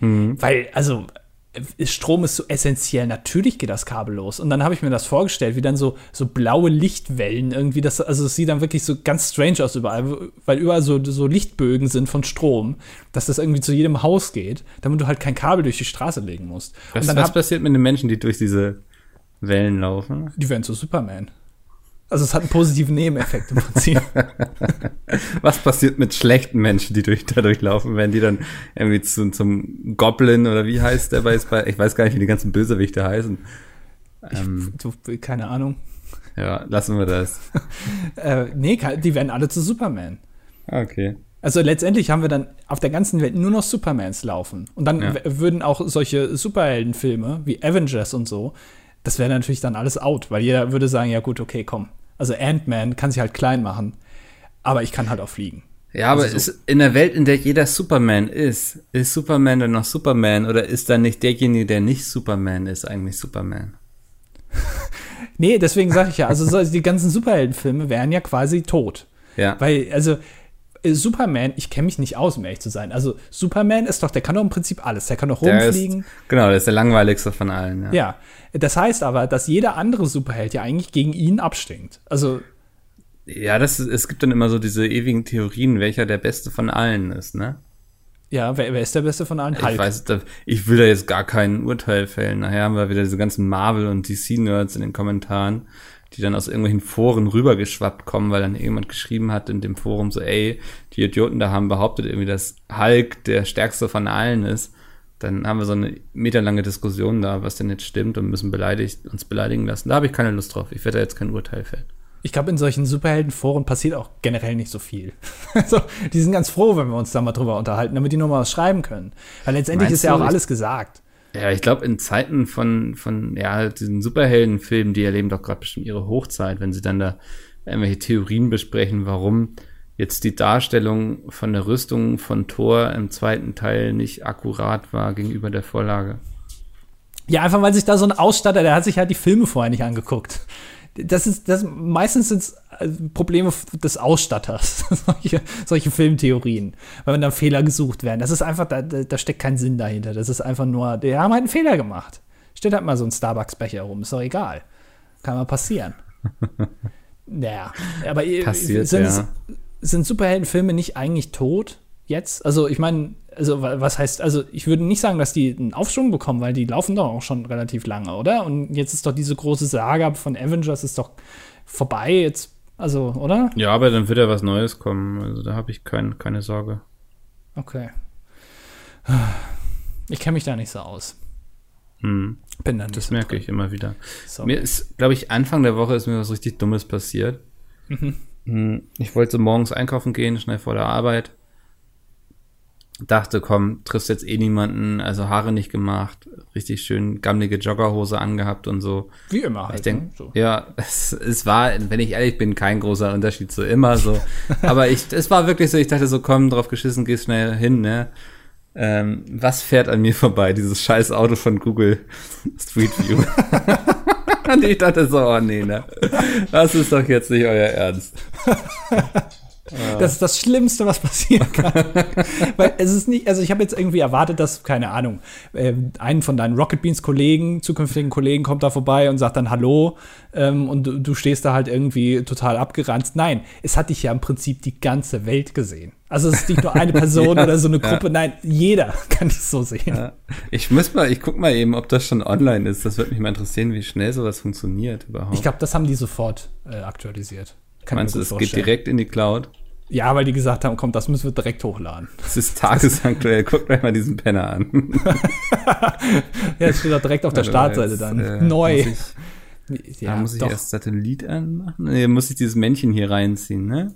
Weil, also, Strom ist so essentiell. Natürlich geht das kabellos. Und dann habe ich mir das vorgestellt, wie dann so, so blaue Lichtwellen irgendwie, das, also es sieht dann wirklich so ganz strange aus überall, weil überall so, so Lichtbögen sind von Strom, dass das irgendwie zu jedem Haus geht, damit du halt kein Kabel durch die Straße legen musst. Was, und dann was hab, passiert mit den Menschen, die durch diese Wellen laufen? die werden zu Superman. Also es hat einen positiven Nebeneffekt im Prinzip. (laughs) Was passiert mit schlechten Menschen, die durch, dadurch laufen, wenn die dann irgendwie zu, zum Goblin oder wie heißt der bei, bei ich weiß gar nicht, wie die ganzen Bösewichte heißen. Ähm, du, keine Ahnung. ja, lassen wir das. (laughs) Äh, nee, die werden alle zu Superman. Okay. Also letztendlich haben wir dann auf der ganzen Welt nur noch Supermans laufen. Und dann Ja. würden auch solche Superheldenfilme wie Avengers und so, das wäre natürlich dann alles out, weil jeder würde sagen, ja gut, okay, komm. Also Ant-Man kann sich halt klein machen, aber ich kann halt auch fliegen. Ja, aber Also so- ist in der Welt, in der jeder Superman ist, ist Superman dann noch Superman oder ist dann nicht derjenige, der nicht Superman ist, eigentlich Superman? (laughs) Nee, deswegen sage ich ja, also so, die ganzen Superheldenfilme wären ja quasi tot. Ja. Weil, also, Superman, ich kenne mich nicht aus, um ehrlich zu sein. Also, Superman ist doch, der kann doch im Prinzip alles. Der kann doch rumfliegen. ist, genau, der ist der langweiligste von allen. Ja. Ja. Das heißt aber, dass jeder andere Superheld ja eigentlich gegen ihn abstinkt. Also, Ja, das ist, es gibt dann immer so diese ewigen Theorien, welcher der beste von allen ist, ne? ja, wer, wer ist der Beste von allen? Ich weiß, da, ich will da jetzt gar kein Urteil fällen. Nachher haben wir wieder diese ganzen Marvel- und DC-Nerds in den Kommentaren, die dann aus irgendwelchen Foren rübergeschwappt kommen, weil dann jemand geschrieben hat in dem Forum so, ey, die Idioten da haben behauptet irgendwie, dass Hulk der stärkste von allen ist. Dann haben wir so eine meterlange Diskussion da, was denn jetzt stimmt und müssen beleidigt, uns beleidigen lassen. Da habe ich keine Lust drauf. Ich werde da jetzt kein Urteil fällen. Ich glaube, in solchen Superheldenforen passiert auch generell nicht so viel. (laughs) Also, die sind ganz froh, wenn wir uns da mal drüber unterhalten, damit die nur mal was schreiben können. Weil letztendlich Meinst ist ja auch alles gesagt. Ja, ich glaube, in Zeiten von, von, ja, diesen Superheldenfilmen, die erleben doch gerade bestimmt ihre Hochzeit, wenn sie dann da irgendwelche Theorien besprechen, warum jetzt die Darstellung von der Rüstung von Thor im zweiten Teil nicht akkurat war gegenüber der Vorlage. Ja, einfach weil sich da so ein Ausstatter, der hat sich halt die Filme vorher nicht angeguckt. Das ist, das, meistens sind es Probleme f- des Ausstatters, (laughs) solche, solche Filmtheorien, weil dann Fehler gesucht werden. Das ist einfach, da, da da steckt kein Sinn dahinter. Das ist einfach nur, die haben halt einen Fehler gemacht. Steht halt mal so ein Starbucks-Becher rum, ist doch egal. Kann mal passieren. (laughs) naja, aber äh, Passiert, sind, ja. sind Superheldenfilme nicht eigentlich tot jetzt? Also ich meine, also wa- was heißt, also ich würde nicht sagen, dass die einen Aufschwung bekommen, weil die laufen doch auch schon relativ lange, oder? Und jetzt ist doch diese große Saga von Avengers ist doch vorbei jetzt, also, oder? Ja, aber dann wird ja was Neues kommen. Also da habe ich kein, keine Sorge. Okay. Ich kenne mich da nicht so aus. Hm, Bin da nicht das merke drin. ich immer wieder. So. Mir ist, glaube ich, Anfang der Woche ist mir was richtig Dummes passiert. Mhm. Hm, Ich wollte morgens einkaufen gehen, schnell vor der Arbeit. Dachte, komm, triffst jetzt eh niemanden, also Haare nicht gemacht, richtig schön gammelige Joggerhose angehabt und so. Wie immer halt. Ich denke, ne? so. ja, es, es war, wenn ich ehrlich bin, kein großer Unterschied zu immer so. (laughs) Aber ich, es war wirklich so, ich dachte so, komm, drauf geschissen, gehst schnell hin, ne? Ähm, was fährt an mir vorbei? Dieses scheiß Auto von Google (laughs) Street View. (laughs) Und ich dachte so, oh nee, ne? Das ist doch jetzt nicht euer Ernst. Das ist das Schlimmste, was passieren kann. (laughs) Weil es ist nicht, also ich habe jetzt irgendwie erwartet, dass, keine Ahnung, äh, einen von deinen Rocket Beans Kollegen, zukünftigen Kollegen kommt da vorbei und sagt dann Hallo ähm, und du, du stehst da halt irgendwie total abgeranzt. Nein, es hat dich ja im Prinzip die ganze Welt gesehen. Also es ist nicht nur eine (laughs) Person Ja, oder so eine ja. Gruppe, nein, jeder kann dich so sehen. Ja. Ich muss mal, ich guck mal eben, ob das schon online ist. Das würde mich mal interessieren, wie schnell sowas funktioniert überhaupt. Ich glaube, das haben die sofort äh, aktualisiert. Kann Meinst du, es geht direkt in die Cloud? Ja, weil die gesagt haben, komm, das müssen wir direkt hochladen. Das ist tagesaktuell. Guckt euch mal diesen Penner an. (laughs) ja, es steht doch direkt auf der Also Startseite dann. äh, Neu. Muss ich, ja, muss ich erst Satellit anmachen? Nee, muss ich dieses Männchen hier reinziehen, ne?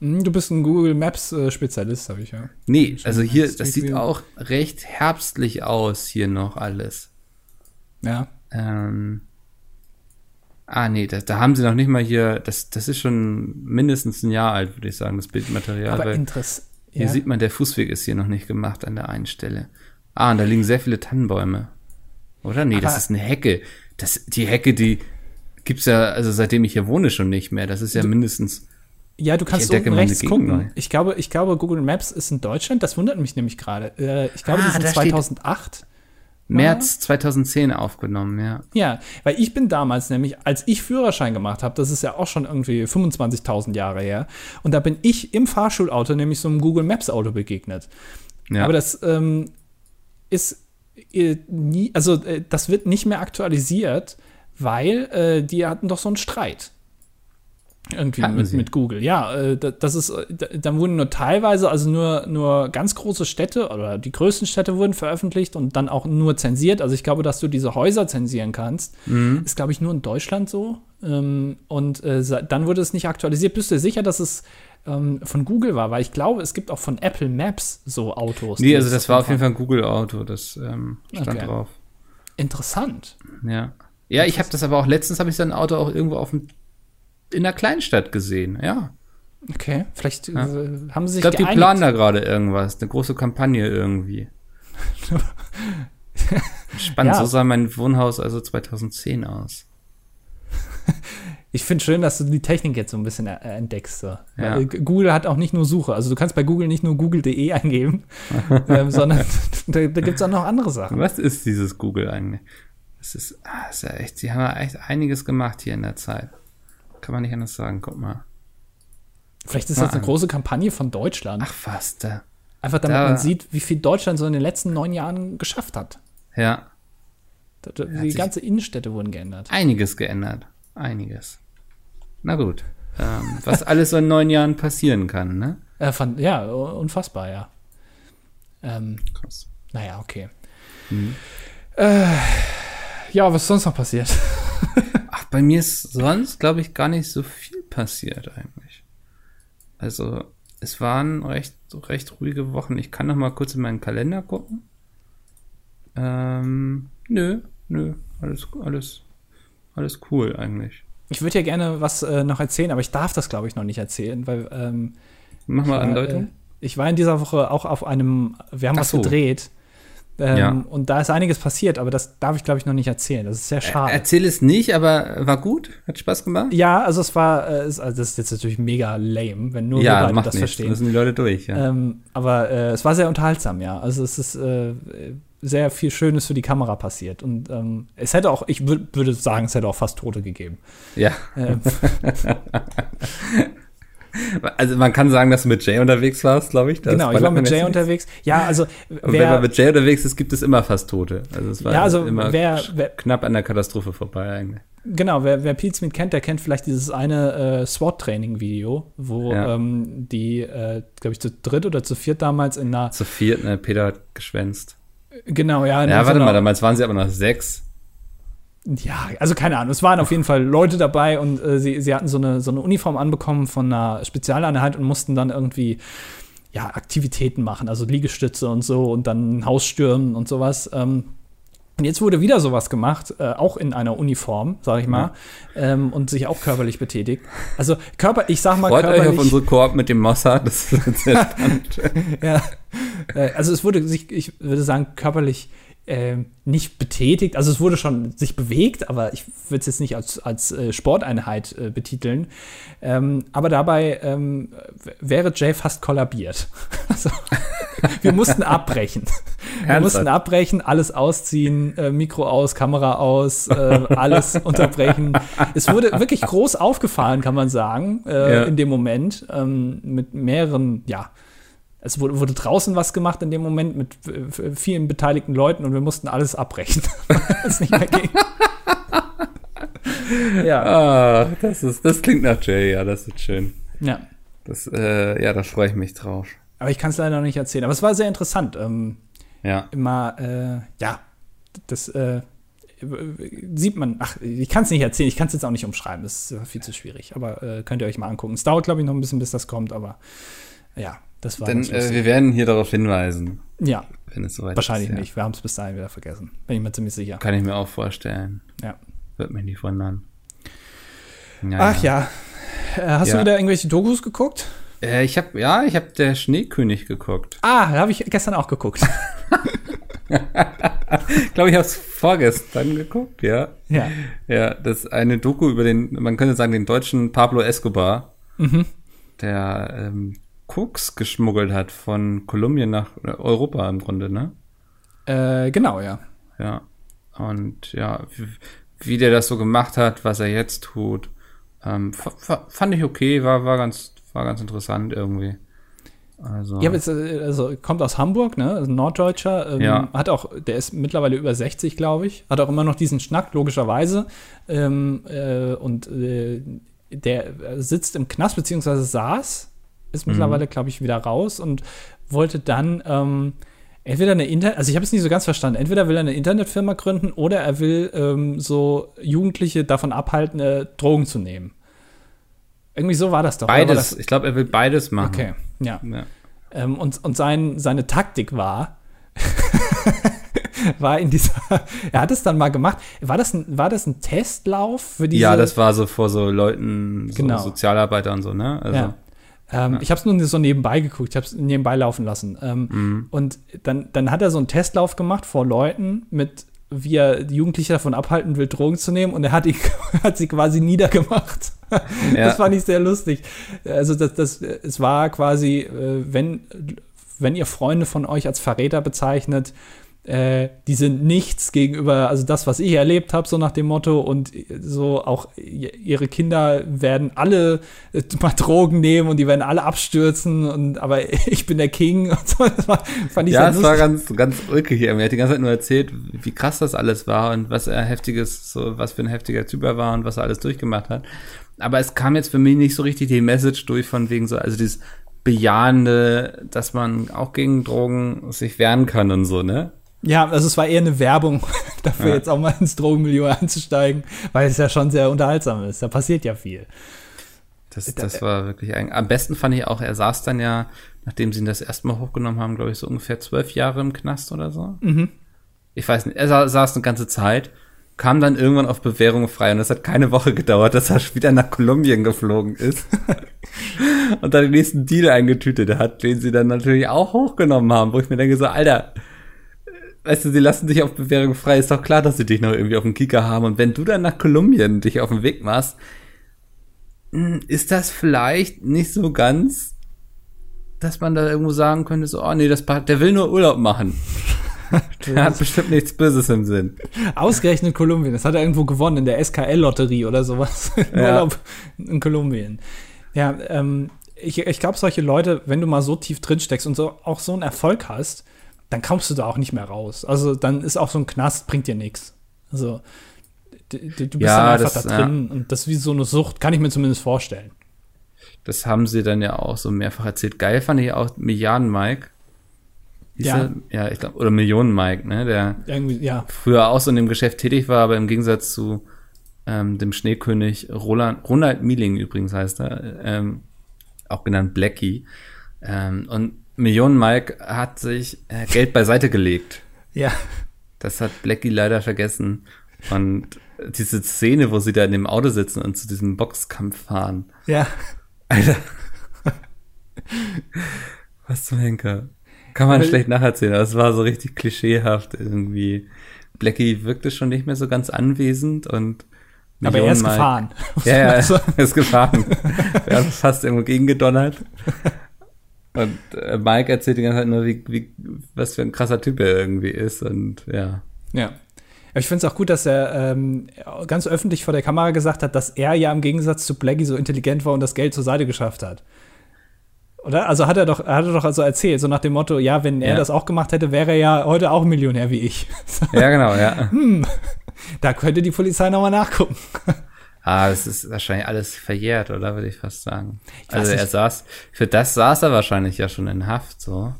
Hm, Du bist ein Google Maps äh, Spezialist, habe ich ja. Nee, also hier, das sieht auch recht herbstlich aus, hier noch alles. Ja. Ähm, ah, nee, da, da haben sie noch nicht mal hier, das, das ist schon mindestens ein Jahr alt, würde ich sagen, das Bildmaterial. Aber interessant. hier Ja. sieht man, der Fußweg ist hier noch nicht gemacht an der einen Stelle. Ah, und da liegen sehr viele Tannenbäume. Oder? Nee, das Aber- ist eine Hecke. Das, die Hecke, die gibt's ja, also seitdem ich hier wohne, schon nicht mehr. Das ist ja mindestens. Ja, du kannst meine rechts gucken. neu. Ich glaube, ich glaube, Google Maps ist in Deutschland. Das wundert mich nämlich gerade. Äh, ich glaube, Ah, die sind da steht- 2008. März 2010 aufgenommen, ja. Ja, weil ich bin damals nämlich, als ich Führerschein gemacht habe, das ist ja auch schon irgendwie 25.000 Jahre her, und da bin ich im Fahrschulauto nämlich so einem Google Maps Auto begegnet. ja. Aber das ähm, ist äh, nie, also äh, das wird nicht mehr aktualisiert, weil äh, die hatten doch so einen Streit. Irgendwie mit, mit Google. Ja, äh, da- das ist, da- dann wurden nur teilweise, also nur, nur ganz große Städte oder die größten Städte wurden veröffentlicht und dann auch nur zensiert. Also ich glaube, dass du diese Häuser zensieren kannst, Mhm. ist, glaube ich, nur in Deutschland so. Ähm, und äh, dann wurde es nicht aktualisiert. Bist du dir sicher, dass es ähm, von Google war? Weil ich glaube, es gibt auch von Apple Maps so Autos. Nee, also das war auf jeden. Fall ein Google-Auto, das ähm, stand Okay. drauf. Interessant. Ja. Ja, ich habe das aber auch letztens habe ich so ein Auto auch irgendwo auf dem, in einer Kleinstadt gesehen. Ja. Okay, vielleicht äh, haben sie sich Ich glaube, die planen da gerade irgendwas, eine große Kampagne irgendwie. (laughs) Spannend, Ja. so sah mein Wohnhaus also 2010 aus. Ich finde schön, dass du die Technik jetzt so ein bisschen äh, entdeckst. So. Ja. Weil Google hat auch nicht nur Suche. Also du kannst bei Google nicht nur google.de (laughs) eingeben, (laughs) ähm, sondern da, da gibt es auch noch andere Sachen. Was ist dieses Google eigentlich? Das ist, ah, das ist ja echt, sie haben ja echt einiges gemacht hier in der Zeit. Kann man nicht anders sagen, guck mal. Vielleicht ist Mal das eine an. große Kampagne von Deutschland. Ach was, da. Einfach damit da- man sieht, wie viel Deutschland so in den letzten neun Jahren geschafft hat. Ja, Da- da- Hat Die ganze Innenstädte wurden geändert. einiges geändert. Einiges. Na gut. Ähm, was alles so in neun Jahren passieren kann, ne? Äh, von, ja, unfassbar, ja. Ähm, Krass. naja, okay. Mhm. Äh, ja, was ist sonst noch passiert? (laughs) Ach, bei mir ist sonst, glaube ich, gar nicht so viel passiert eigentlich. Also, es waren recht, recht ruhige Wochen. Ich kann noch mal kurz in meinen Kalender gucken. Ähm, nö, nö, alles, alles, alles cool eigentlich. Ich würde ja gerne was äh, noch erzählen, aber ich darf das, glaube ich, noch nicht erzählen, weil ähm, Mach mal Andeutung. Äh, ich war in dieser Woche auch auf einem, wir haben Ach was so. gedreht. Ähm, Ja. Und da ist einiges passiert, aber das darf ich, glaube ich, noch nicht erzählen. Das ist sehr schade. Erzähl es nicht, aber war gut, hat Spaß gemacht. ja, also es war, äh, also das ist jetzt natürlich mega lame, wenn nur wir ja, beide macht das nichts. verstehen. Müssen die Leute durch, ja. Ähm, aber äh, es war sehr unterhaltsam, ja. Also es ist äh, sehr viel Schönes für die Kamera passiert. Und ähm, es hätte auch, ich würd, würde sagen, es hätte auch fast Tote gegeben. ja. (laughs) Also man kann sagen, dass du mit Jay unterwegs warst, glaube ich. Genau, ich war mit Jay unterwegs. Ja, also Und wenn wer, man mit Jay unterwegs ist, gibt es immer fast Tote. Also es war Ja, also immer wer- wer- knapp an der Katastrophe vorbei eigentlich. Genau, wer, wer Pete Smith kennt, der kennt vielleicht dieses eine äh, SWAT-Training-Video, wo Ja. ähm, die, äh, glaube ich, zu dritt oder zu viert damals in einer, Zu viert, ne, Peter hat geschwänzt. genau, ja, Ja, warte einer- mal, damals waren sie aber noch sechs. Ja, also keine Ahnung. Es waren auf jeden Fall Leute dabei und äh, sie, sie hatten so eine, so eine Uniform anbekommen von einer Spezialeinheit und mussten dann irgendwie ja, Aktivitäten machen, also Liegestütze und so und dann ein Haus stürmen und sowas. Ähm, und jetzt wurde wieder sowas gemacht, äh, auch in einer Uniform, sag ich mal, ähm, und sich auch körperlich betätigt. Also Körper, ich sag mal Freut euch auf körperlich. unsere Koop mit dem Mossad, das wird sehr spannend. (laughs) ja. Äh, Also es wurde sich, ich würde sagen, körperlich ähm, nicht betätigt. Also es wurde schon sich bewegt, aber ich würde es jetzt nicht als, als äh, Sporteinheit äh, betiteln. Ähm, aber dabei ähm, wäre Jay fast kollabiert. (laughs) Also, wir mussten abbrechen. Wir mussten abbrechen, alles ausziehen, äh, Mikro aus, Kamera aus, äh, alles (laughs) unterbrechen. Es wurde wirklich groß aufgefahren, kann man sagen, äh, Ja. in dem Moment, ähm, mit mehreren, ja, es wurde, wurde draußen was gemacht in dem Moment mit äh, vielen beteiligten Leuten und wir mussten alles abbrechen, (laughs) weil es nicht mehr ging. (laughs) ja, Ah, das ist, das klingt nach Jay, ja, das ist schön. ja. Das, äh, ja, da freue ich mich drauf. Aber ich kann es leider noch nicht erzählen. Aber es war sehr interessant. Ähm, Ja. immer, äh, ja, das äh, sieht man, ach, ich kann es nicht erzählen, ich kann es jetzt auch nicht umschreiben, das ist äh, viel zu schwierig, aber äh, könnt ihr euch mal angucken. Es dauert, glaube ich, noch ein bisschen, bis das kommt, aber ja, das war Denn äh, wir werden hier darauf hinweisen, Ja, wenn es soweit wahrscheinlich ist. ja. nicht, wir haben es bis dahin wieder vergessen, bin ich mir ziemlich sicher. Kann ich mir auch vorstellen. Ja. Wird mich nicht wundern. Ja, Ach ja, äh, hast du Ja. wieder irgendwelche Dokus geguckt? Äh, ich habe ja, ich habe der Schneekönig geguckt. Ah, habe ich gestern auch geguckt. (laughs) (laughs) Ich glaube, ich habe es vorgestern geguckt, ja. ja. Ja, das ist eine Doku über den, man könnte sagen, den deutschen Pablo Escobar, Mhm. der ähm, Koks geschmuggelt hat von Kolumbien nach äh, Europa im Grunde, ne? Äh, genau, ja. Ja. Und ja, wie, wie der das so gemacht hat, was er jetzt tut, ähm, fa- fa- fand ich okay, war, war ganz, war ganz interessant irgendwie. Also, Ja, aber es, äh, also kommt aus Hamburg, ne? Also Norddeutscher. Ähm, Ja. Hat auch, der ist mittlerweile über 60, glaube ich. Hat auch immer noch diesen Schnack, logischerweise. Ähm, äh, und äh, der sitzt im Knast, beziehungsweise saß, ist mittlerweile, glaube ich, wieder raus und wollte dann ähm, entweder eine Internet, also ich habe es nicht so ganz verstanden, entweder will er eine Internetfirma gründen oder er will ähm, so Jugendliche davon abhalten, äh, Drogen zu nehmen. Irgendwie so war das doch. beides, Das, ich glaube, er will beides machen. okay, ja. Ja. Ähm, und und sein, seine Taktik war, (laughs) war in dieser, er hat es dann mal gemacht. War das ein, war das ein Testlauf für diese? ja, das war so vor so Leuten, so Genau. Sozialarbeiter und so, ne? Also, Ja. Ähm, Ich habe es nur so nebenbei geguckt, ich habe es nebenbei laufen lassen. Ähm, Mhm. Und dann, dann hat er so einen Testlauf gemacht vor Leuten, mit wie er die Jugendliche davon abhalten will, Drogen zu nehmen. Und er hat, die, (laughs) hat sie quasi niedergemacht. (laughs) Ja. Das fand ich sehr lustig. Also das, das, es war quasi, äh, wenn, wenn ihr Freunde von euch als Verräter bezeichnet, äh, die sind nichts gegenüber, also das, was ich erlebt habe, so nach dem Motto und so auch ihre Kinder werden alle äh, (laughs) mal Drogen nehmen und die werden alle abstürzen und aber (laughs) ich bin der King (laughs) und so. Das war, fand ich ja, es war ganz, ganz ulkig. Er hat die ganze Zeit nur erzählt, wie krass das alles war und was er heftiges, so, was für ein heftiger Typ er war und was er alles durchgemacht hat. Aber es kam jetzt für mich nicht so richtig die Message durch von wegen so, also dieses Bejahende, dass man auch gegen Drogen sich wehren kann und so, ne? Ja, also es war eher eine Werbung (laughs) dafür, Ja. jetzt auch mal ins Drogenmilieu einzusteigen, weil es ja schon sehr unterhaltsam ist. Da passiert ja viel. Das, das war wirklich ein, am besten fand ich auch, er saß dann ja, nachdem sie ihn das erste Mal hochgenommen haben, glaube ich, so ungefähr zwölf Jahre im Knast oder so. Mhm. Ich weiß nicht, er sa saß eine ganze Zeit, kam dann irgendwann auf Bewährung frei und es hat keine Woche gedauert, dass er wieder nach Kolumbien geflogen ist (laughs) und dann den nächsten Deal eingetütet hat, den sie dann natürlich auch hochgenommen haben, wo ich mir denke so, Alter, weißt du, sie lassen dich auf Bewährung frei, ist doch klar, dass sie dich noch irgendwie auf dem Kicker haben und wenn du dann nach Kolumbien dich auf den Weg machst, hm, ist das vielleicht nicht so ganz, dass man da irgendwo sagen könnte, so, oh nee, das, der will nur Urlaub machen. (laughs) Der hat bestimmt nichts Böses im Sinn. Ausgerechnet Kolumbien. Das hat er irgendwo gewonnen in der SKL-Lotterie oder sowas. (laughs) Ja. Urlaub in Kolumbien. Ja, ähm, ich, ich glaube, solche Leute, wenn du mal so tief drin steckst und so auch so einen Erfolg hast, dann kommst du da auch nicht mehr raus. Also dann ist auch so ein Knast, bringt dir nichts. Also du bist Ja, dann einfach das- da drin und das ist wie so eine Sucht, kann ich mir zumindest vorstellen. Das haben sie dann ja auch so mehrfach erzählt. Geil fand ich auch Milliarden Mike. Hieß Ja. er? Ja, ich glaube, oder Millionen Mike, ne, der Irgendwie, ja. früher auch so in dem Geschäft tätig war, aber im Gegensatz zu ähm, dem Schneekönig Roland, Ronald Mieling übrigens heißt er, ähm, auch genannt Blackie. Ähm, und Millionen Mike hat sich äh, Geld beiseite gelegt. (laughs) Ja. Das hat Blackie leider vergessen. Und diese Szene, wo sie da in dem Auto sitzen und zu diesem Boxkampf fahren. Ja. Alter. Was zum Henker. Kann man Aber- schlecht nacherzählen, aber es war so richtig klischeehaft irgendwie. Blackie wirkte schon nicht mehr so ganz anwesend und Aber er ist Millionen Mike- gefahren. Ja, ja, (laughs) Also, er ist gefahren. er hat fast irgendwo gegengedonnert. Und äh, Mike erzählt die ganze Zeit nur, wie, wie, was für ein krasser Typ er irgendwie ist. Und ja. Ja. Ich finde es auch gut, dass er ähm, ganz öffentlich vor der Kamera gesagt hat, dass er ja im Gegensatz zu Blackie so intelligent war und das Geld zur Seite geschafft hat. Oder? Also hat er doch, hat er doch also erzählt, so nach dem Motto, ja, wenn er Ja. das auch gemacht hätte, wäre er ja heute auch Millionär wie ich. (laughs) Ja, genau, ja. da könnte die Polizei nochmal nachgucken. Ah, es ist wahrscheinlich alles verjährt, oder würde ich fast sagen. Ich also er saß, für das saß er wahrscheinlich ja schon in Haft, so.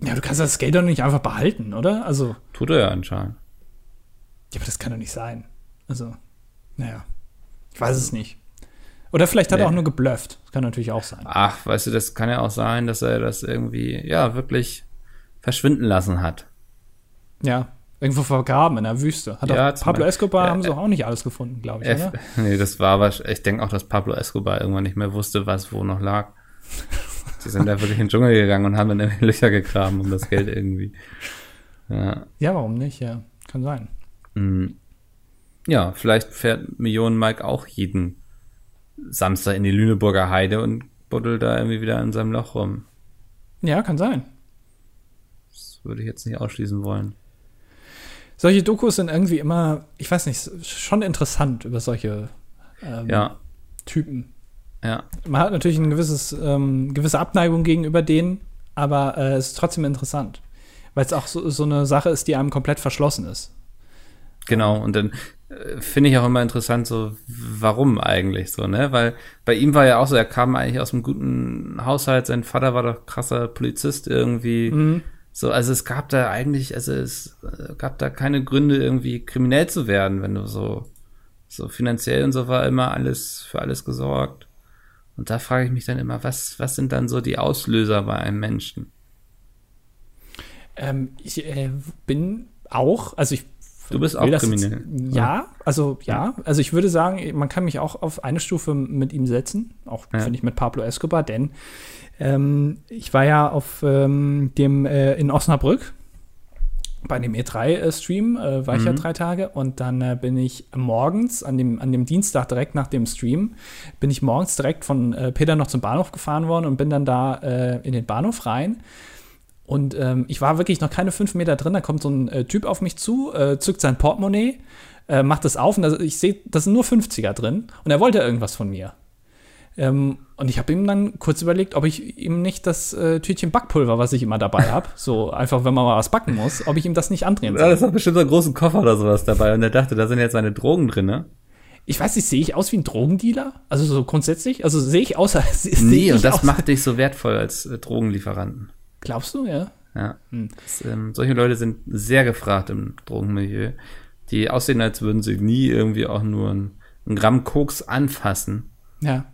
Ja, du kannst das Geld doch nicht einfach behalten, oder? Also, Tut er ja anscheinend. ja, aber das kann doch nicht sein. Also, naja. Ich weiß es nicht. Oder vielleicht hat er Nee. auch nur geblufft. Das kann natürlich auch sein. Ach, weißt du, das kann ja auch sein, dass er das irgendwie, ja, wirklich verschwinden lassen hat. Ja. Irgendwo vergraben in der Wüste. Hat Ja, Pablo. Escobar Ja, haben sie äh, auch nicht alles gefunden, glaube ich, F oder? (laughs) nee, das war was, ich denke auch, dass Pablo Escobar irgendwann nicht mehr wusste, was wo noch lag. (laughs) Sie sind da wirklich in den Dschungel gegangen und haben dann irgendwie Löcher gegraben um das Geld irgendwie. Ja. Ja, warum nicht? Ja, kann sein. Mm. Ja, vielleicht fährt Millionen Mike auch jeden Samstag in die Lüneburger Heide und buddelt da irgendwie wieder in seinem Loch rum. Ja, kann sein. Das würde ich jetzt nicht ausschließen wollen. Solche Dokus sind irgendwie immer, ich weiß nicht, schon interessant über solche ähm, Ja, Typen. ja. Man hat natürlich ein gewisses, ähm, gewisse Abneigung gegenüber denen, aber äh, es ist trotzdem interessant. Weil es auch so, so eine Sache ist, die einem komplett verschlossen ist. Genau, und dann äh, finde ich auch immer interessant, so, warum eigentlich so, ne? Weil bei ihm war ja auch so, er kam eigentlich aus einem guten Haushalt, sein Vater war doch krasser Polizist irgendwie. Mhm. So, also es gab da eigentlich, also es äh, gab da keine Gründe, irgendwie kriminell zu werden, wenn du so, so finanziell und so war immer alles, für alles gesorgt. Und da frage ich mich dann immer, was, was sind dann so die Auslöser bei einem Menschen? Ähm, ich äh, bin auch, also ich Du bist auch kriminell. Jetzt, ja, also ja, also ich würde sagen, man kann mich auch auf eine Stufe mit ihm setzen, auch Ja. finde ich mit Pablo Escobar, denn ähm, ich war ja auf ähm, dem äh, in Osnabrück bei dem E3-Stream, äh, war ich ja Mhm. drei Tage und dann äh, bin ich morgens, an dem, an dem Dienstag direkt nach dem Stream, bin ich morgens direkt von äh, Peter noch zum Bahnhof gefahren worden und bin dann da äh, in den Bahnhof rein. Und ähm, ich war wirklich noch keine fünf Meter drin, da kommt so ein äh, Typ auf mich zu, äh, zückt sein Portemonnaie, äh, macht es auf und da, ich sehe, da sind nur 50er drin und er wollte irgendwas von mir. Ähm, und ich habe ihm dann kurz überlegt, ob ich ihm nicht das äh, Tütchen Backpulver, was ich immer dabei habe, (laughs) so einfach, wenn man mal was backen muss, ob ich ihm das nicht andrehen Ja, soll. das hat bestimmt so einen großen Koffer oder sowas dabei und er dachte, da sind jetzt seine Drogen drin, ne? Ich weiß nicht, sehe ich aus wie ein Drogendealer? Also so grundsätzlich? Also sehe ich aus, (laughs) als Nee, und das aus- macht dich so wertvoll als äh, Drogenlieferanten. Glaubst du, ja? Ja. Hm. Das, ähm, solche Leute sind sehr gefragt im Drogenmilieu. Die aussehen, als würden sie nie irgendwie auch nur ein, ein Gramm Koks anfassen. Ja.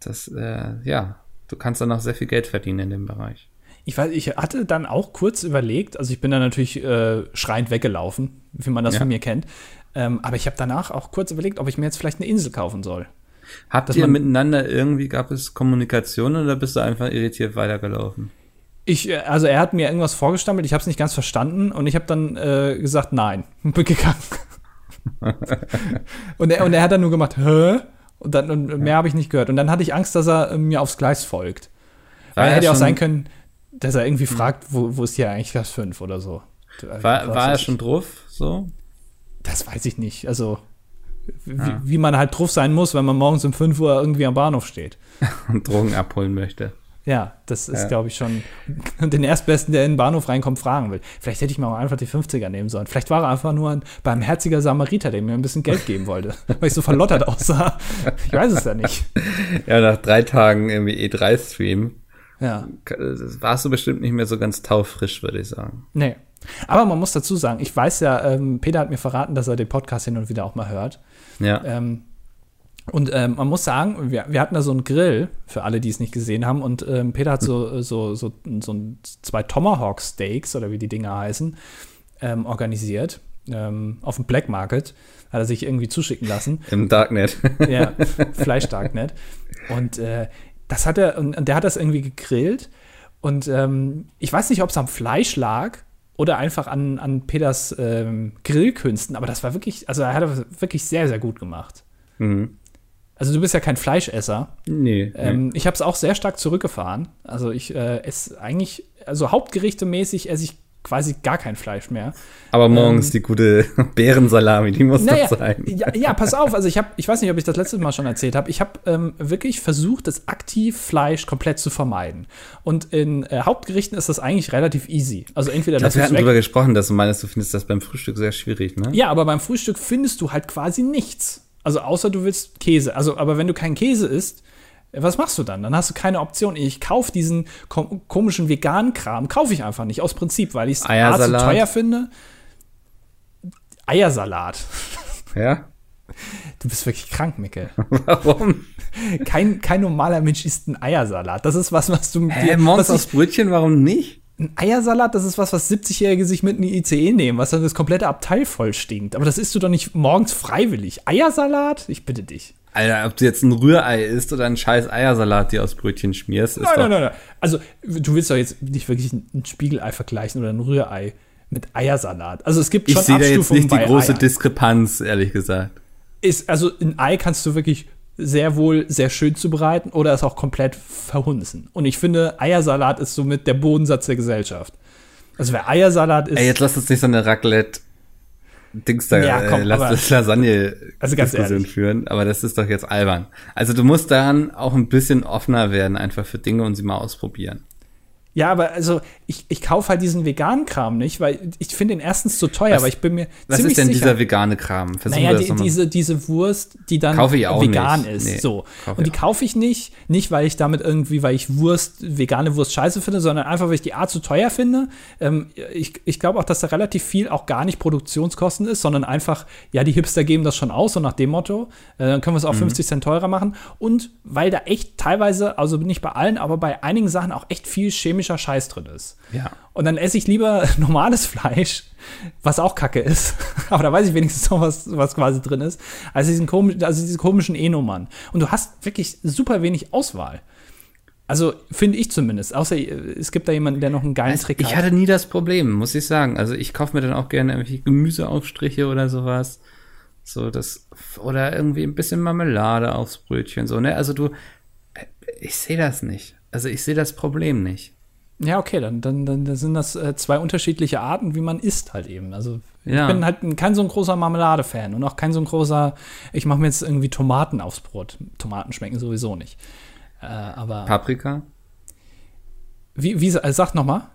Das, äh, ja, du kannst dann auch sehr viel Geld verdienen in dem Bereich. Ich weiß, ich hatte dann auch kurz überlegt, also ich bin dann natürlich äh, schreiend weggelaufen, wie man das Ja. von mir kennt. Ähm, aber ich habe danach auch kurz überlegt, ob ich mir jetzt vielleicht eine Insel kaufen soll. Habt ihr miteinander irgendwie, gab es Kommunikation oder bist du einfach irritiert weitergelaufen? Ich, äh, also er hat mir irgendwas vorgestammelt, ich habe es nicht ganz verstanden und ich habe dann äh, gesagt, nein, (laughs) und bin gegangen. (laughs) und, er, und er hat dann nur gemacht, hä? Und dann und mehr habe ich nicht gehört. Und dann hatte ich Angst, dass er äh, mir aufs Gleis folgt. Weil er hätte ja auch Hm. sein können, dass er irgendwie fragt, wo, wo ist hier eigentlich Gleis 5 oder so. War, war er schon drauf, so? Das weiß ich nicht. Also, wie, Ah. wie man halt drauf sein muss, wenn man morgens um 5 Uhr irgendwie am Bahnhof steht. (laughs) Und Drogen abholen möchte. Ja, das ist, Ja. glaube ich, schon (laughs) den Erstbesten, der in den Bahnhof reinkommt, fragen will. Vielleicht hätte ich mal einfach die 50er nehmen sollen. Vielleicht war er einfach nur ein barmherziger Samariter, der mir ein bisschen Geld geben wollte, (laughs) weil ich so verlottert aussah. Ich weiß es ja nicht. Ja, nach drei Tagen irgendwie E3-Stream Ja, warst du bestimmt nicht mehr so ganz taufrisch, würde ich sagen. nee. Aber man muss dazu sagen, ich weiß ja, ähm, Peter hat mir verraten, dass er den Podcast hin und wieder auch mal hört. Ja. Ähm, und ähm, man muss sagen, wir, wir hatten da so einen Grill, für alle, die es nicht gesehen haben. Und ähm, Peter hat so, so, so, so ein, zwei Tomahawk Steaks, oder wie die Dinger heißen, ähm, organisiert. Ähm, auf dem Black Market. Hat er sich irgendwie zuschicken lassen. (laughs) Im Darknet. Ja, (laughs) Fleischdarknet. Und äh, das hat er, und, und der hat das irgendwie gegrillt. Und ähm, ich weiß nicht, ob es am Fleisch lag oder einfach an, an Peters ähm, Grillkünsten, aber das war wirklich, also er hat das wirklich sehr, sehr gut gemacht. mhm. Also du bist ja kein Fleischesser. Nee. Ähm, ich habe es auch sehr stark zurückgefahren. Also ich äh, esse eigentlich, also Hauptgerichte mäßig esse ich quasi gar kein Fleisch mehr. Aber morgens ähm, die gute (laughs) Bärensalami, die muss Naja, doch sein. ja, ja, pass auf. Also ich habe, ich weiß nicht, ob ich das letztes Mal schon erzählt habe. Ich habe ähm, wirklich versucht, das aktiv Fleisch komplett zu vermeiden. Und in äh, Hauptgerichten ist das eigentlich relativ easy. Also entweder Ich glaub, wir hatten weg. drüber gesprochen, dass du meinst, du findest das beim Frühstück sehr schwierig, ne? Ja, aber beim Frühstück findest du halt quasi nichts. Also außer du willst Käse. Also, aber wenn du keinen Käse isst, was machst du dann? Dann hast du keine Option. Ich kaufe diesen kom komischen veganen Kram, kaufe ich einfach nicht, aus Prinzip, weil ich es zu teuer finde. Eiersalat. Ja? Du bist wirklich krank, Mickel. (laughs) Warum? Kein, kein normaler Mensch isst einen Eiersalat. Das ist was, was du Hä, dir, aus Brötchen, warum nicht? Ein Eiersalat, das ist was, was 70-Jährige sich mit in die ICE nehmen, was dann das komplette Abteil voll stinkt. Aber das isst du doch nicht morgens freiwillig. Eiersalat? Ich bitte dich. Alter, ob du jetzt ein Rührei isst oder einen scheiß Eiersalat dir aus Brötchen schmierst, ist nein, doch nein, nein, nein. Also, du willst doch jetzt nicht wirklich ein Spiegelei vergleichen oder ein Rührei mit Eiersalat. Also, es gibt schon Ich sehe da jetzt nicht die große Eiern. Diskrepanz, ehrlich gesagt. Ist, also, ein Ei kannst du wirklich sehr wohl sehr schön zubereiten oder es auch komplett verhunzen. Und ich finde, Eiersalat ist somit der Bodensatz der Gesellschaft. Also, wer Eiersalat ist. Ey, jetzt lass uns nicht so eine Raclette Dings da, Ja, komm, äh, lass das Lasagne Also ganz Diskussion ehrlich. führen, aber das ist doch jetzt albern. Also du musst daran auch ein bisschen offener werden, einfach für Dinge und sie mal ausprobieren. Ja, aber also ich, ich kaufe halt diesen veganen Kram nicht, weil ich finde den erstens zu teuer, Was- aber ich bin mir Was ist denn sicher. dieser vegane Kram? Versuchen naja, die, diese, diese Wurst, die dann Kaufe ich auch vegan nicht. ist. Nee, so. Und die kaufe ich nicht, nicht weil ich damit irgendwie, weil ich Wurst, vegane Wurst scheiße finde, sondern einfach, weil ich die Art zu teuer finde. Ähm, ich ich glaube auch, dass da relativ viel auch gar nicht Produktionskosten ist, sondern einfach, ja, die Hipster geben das schon aus, so nach dem Motto. Äh, dann können wir es Mhm. auch 50 Cent teurer machen. Und weil da echt teilweise, also nicht bei allen, aber bei einigen Sachen auch echt viel chemischer Scheiß drin ist. Ja. Und dann esse ich lieber (laughs) normales Fleisch, was auch Kacke ist. (laughs) Aber da weiß ich wenigstens noch, was, was quasi drin ist, als diesen komi also diese komischen E-Nummern. Und du hast wirklich super wenig Auswahl. Also finde ich zumindest. Außer äh, es gibt da jemanden, der noch einen geilen Also, Trick ich hat. hatte nie das Problem, muss ich sagen. Also ich kaufe mir dann auch gerne irgendwelche Gemüseaufstriche oder sowas. So das oder irgendwie ein bisschen Marmelade aufs Brötchen so, ne? Also du ich sehe das nicht. Also ich sehe das Problem nicht. Ja, okay, dann, dann, dann, sind das äh, zwei unterschiedliche Arten, wie man isst halt eben. Also Ja. ich bin halt kein so ein großer Marmelade-Fan und auch kein so ein großer, ich mache mir jetzt irgendwie Tomaten aufs Brot. Tomaten schmecken sowieso nicht. Äh, aber Paprika? wie, wie äh, sag noch mal?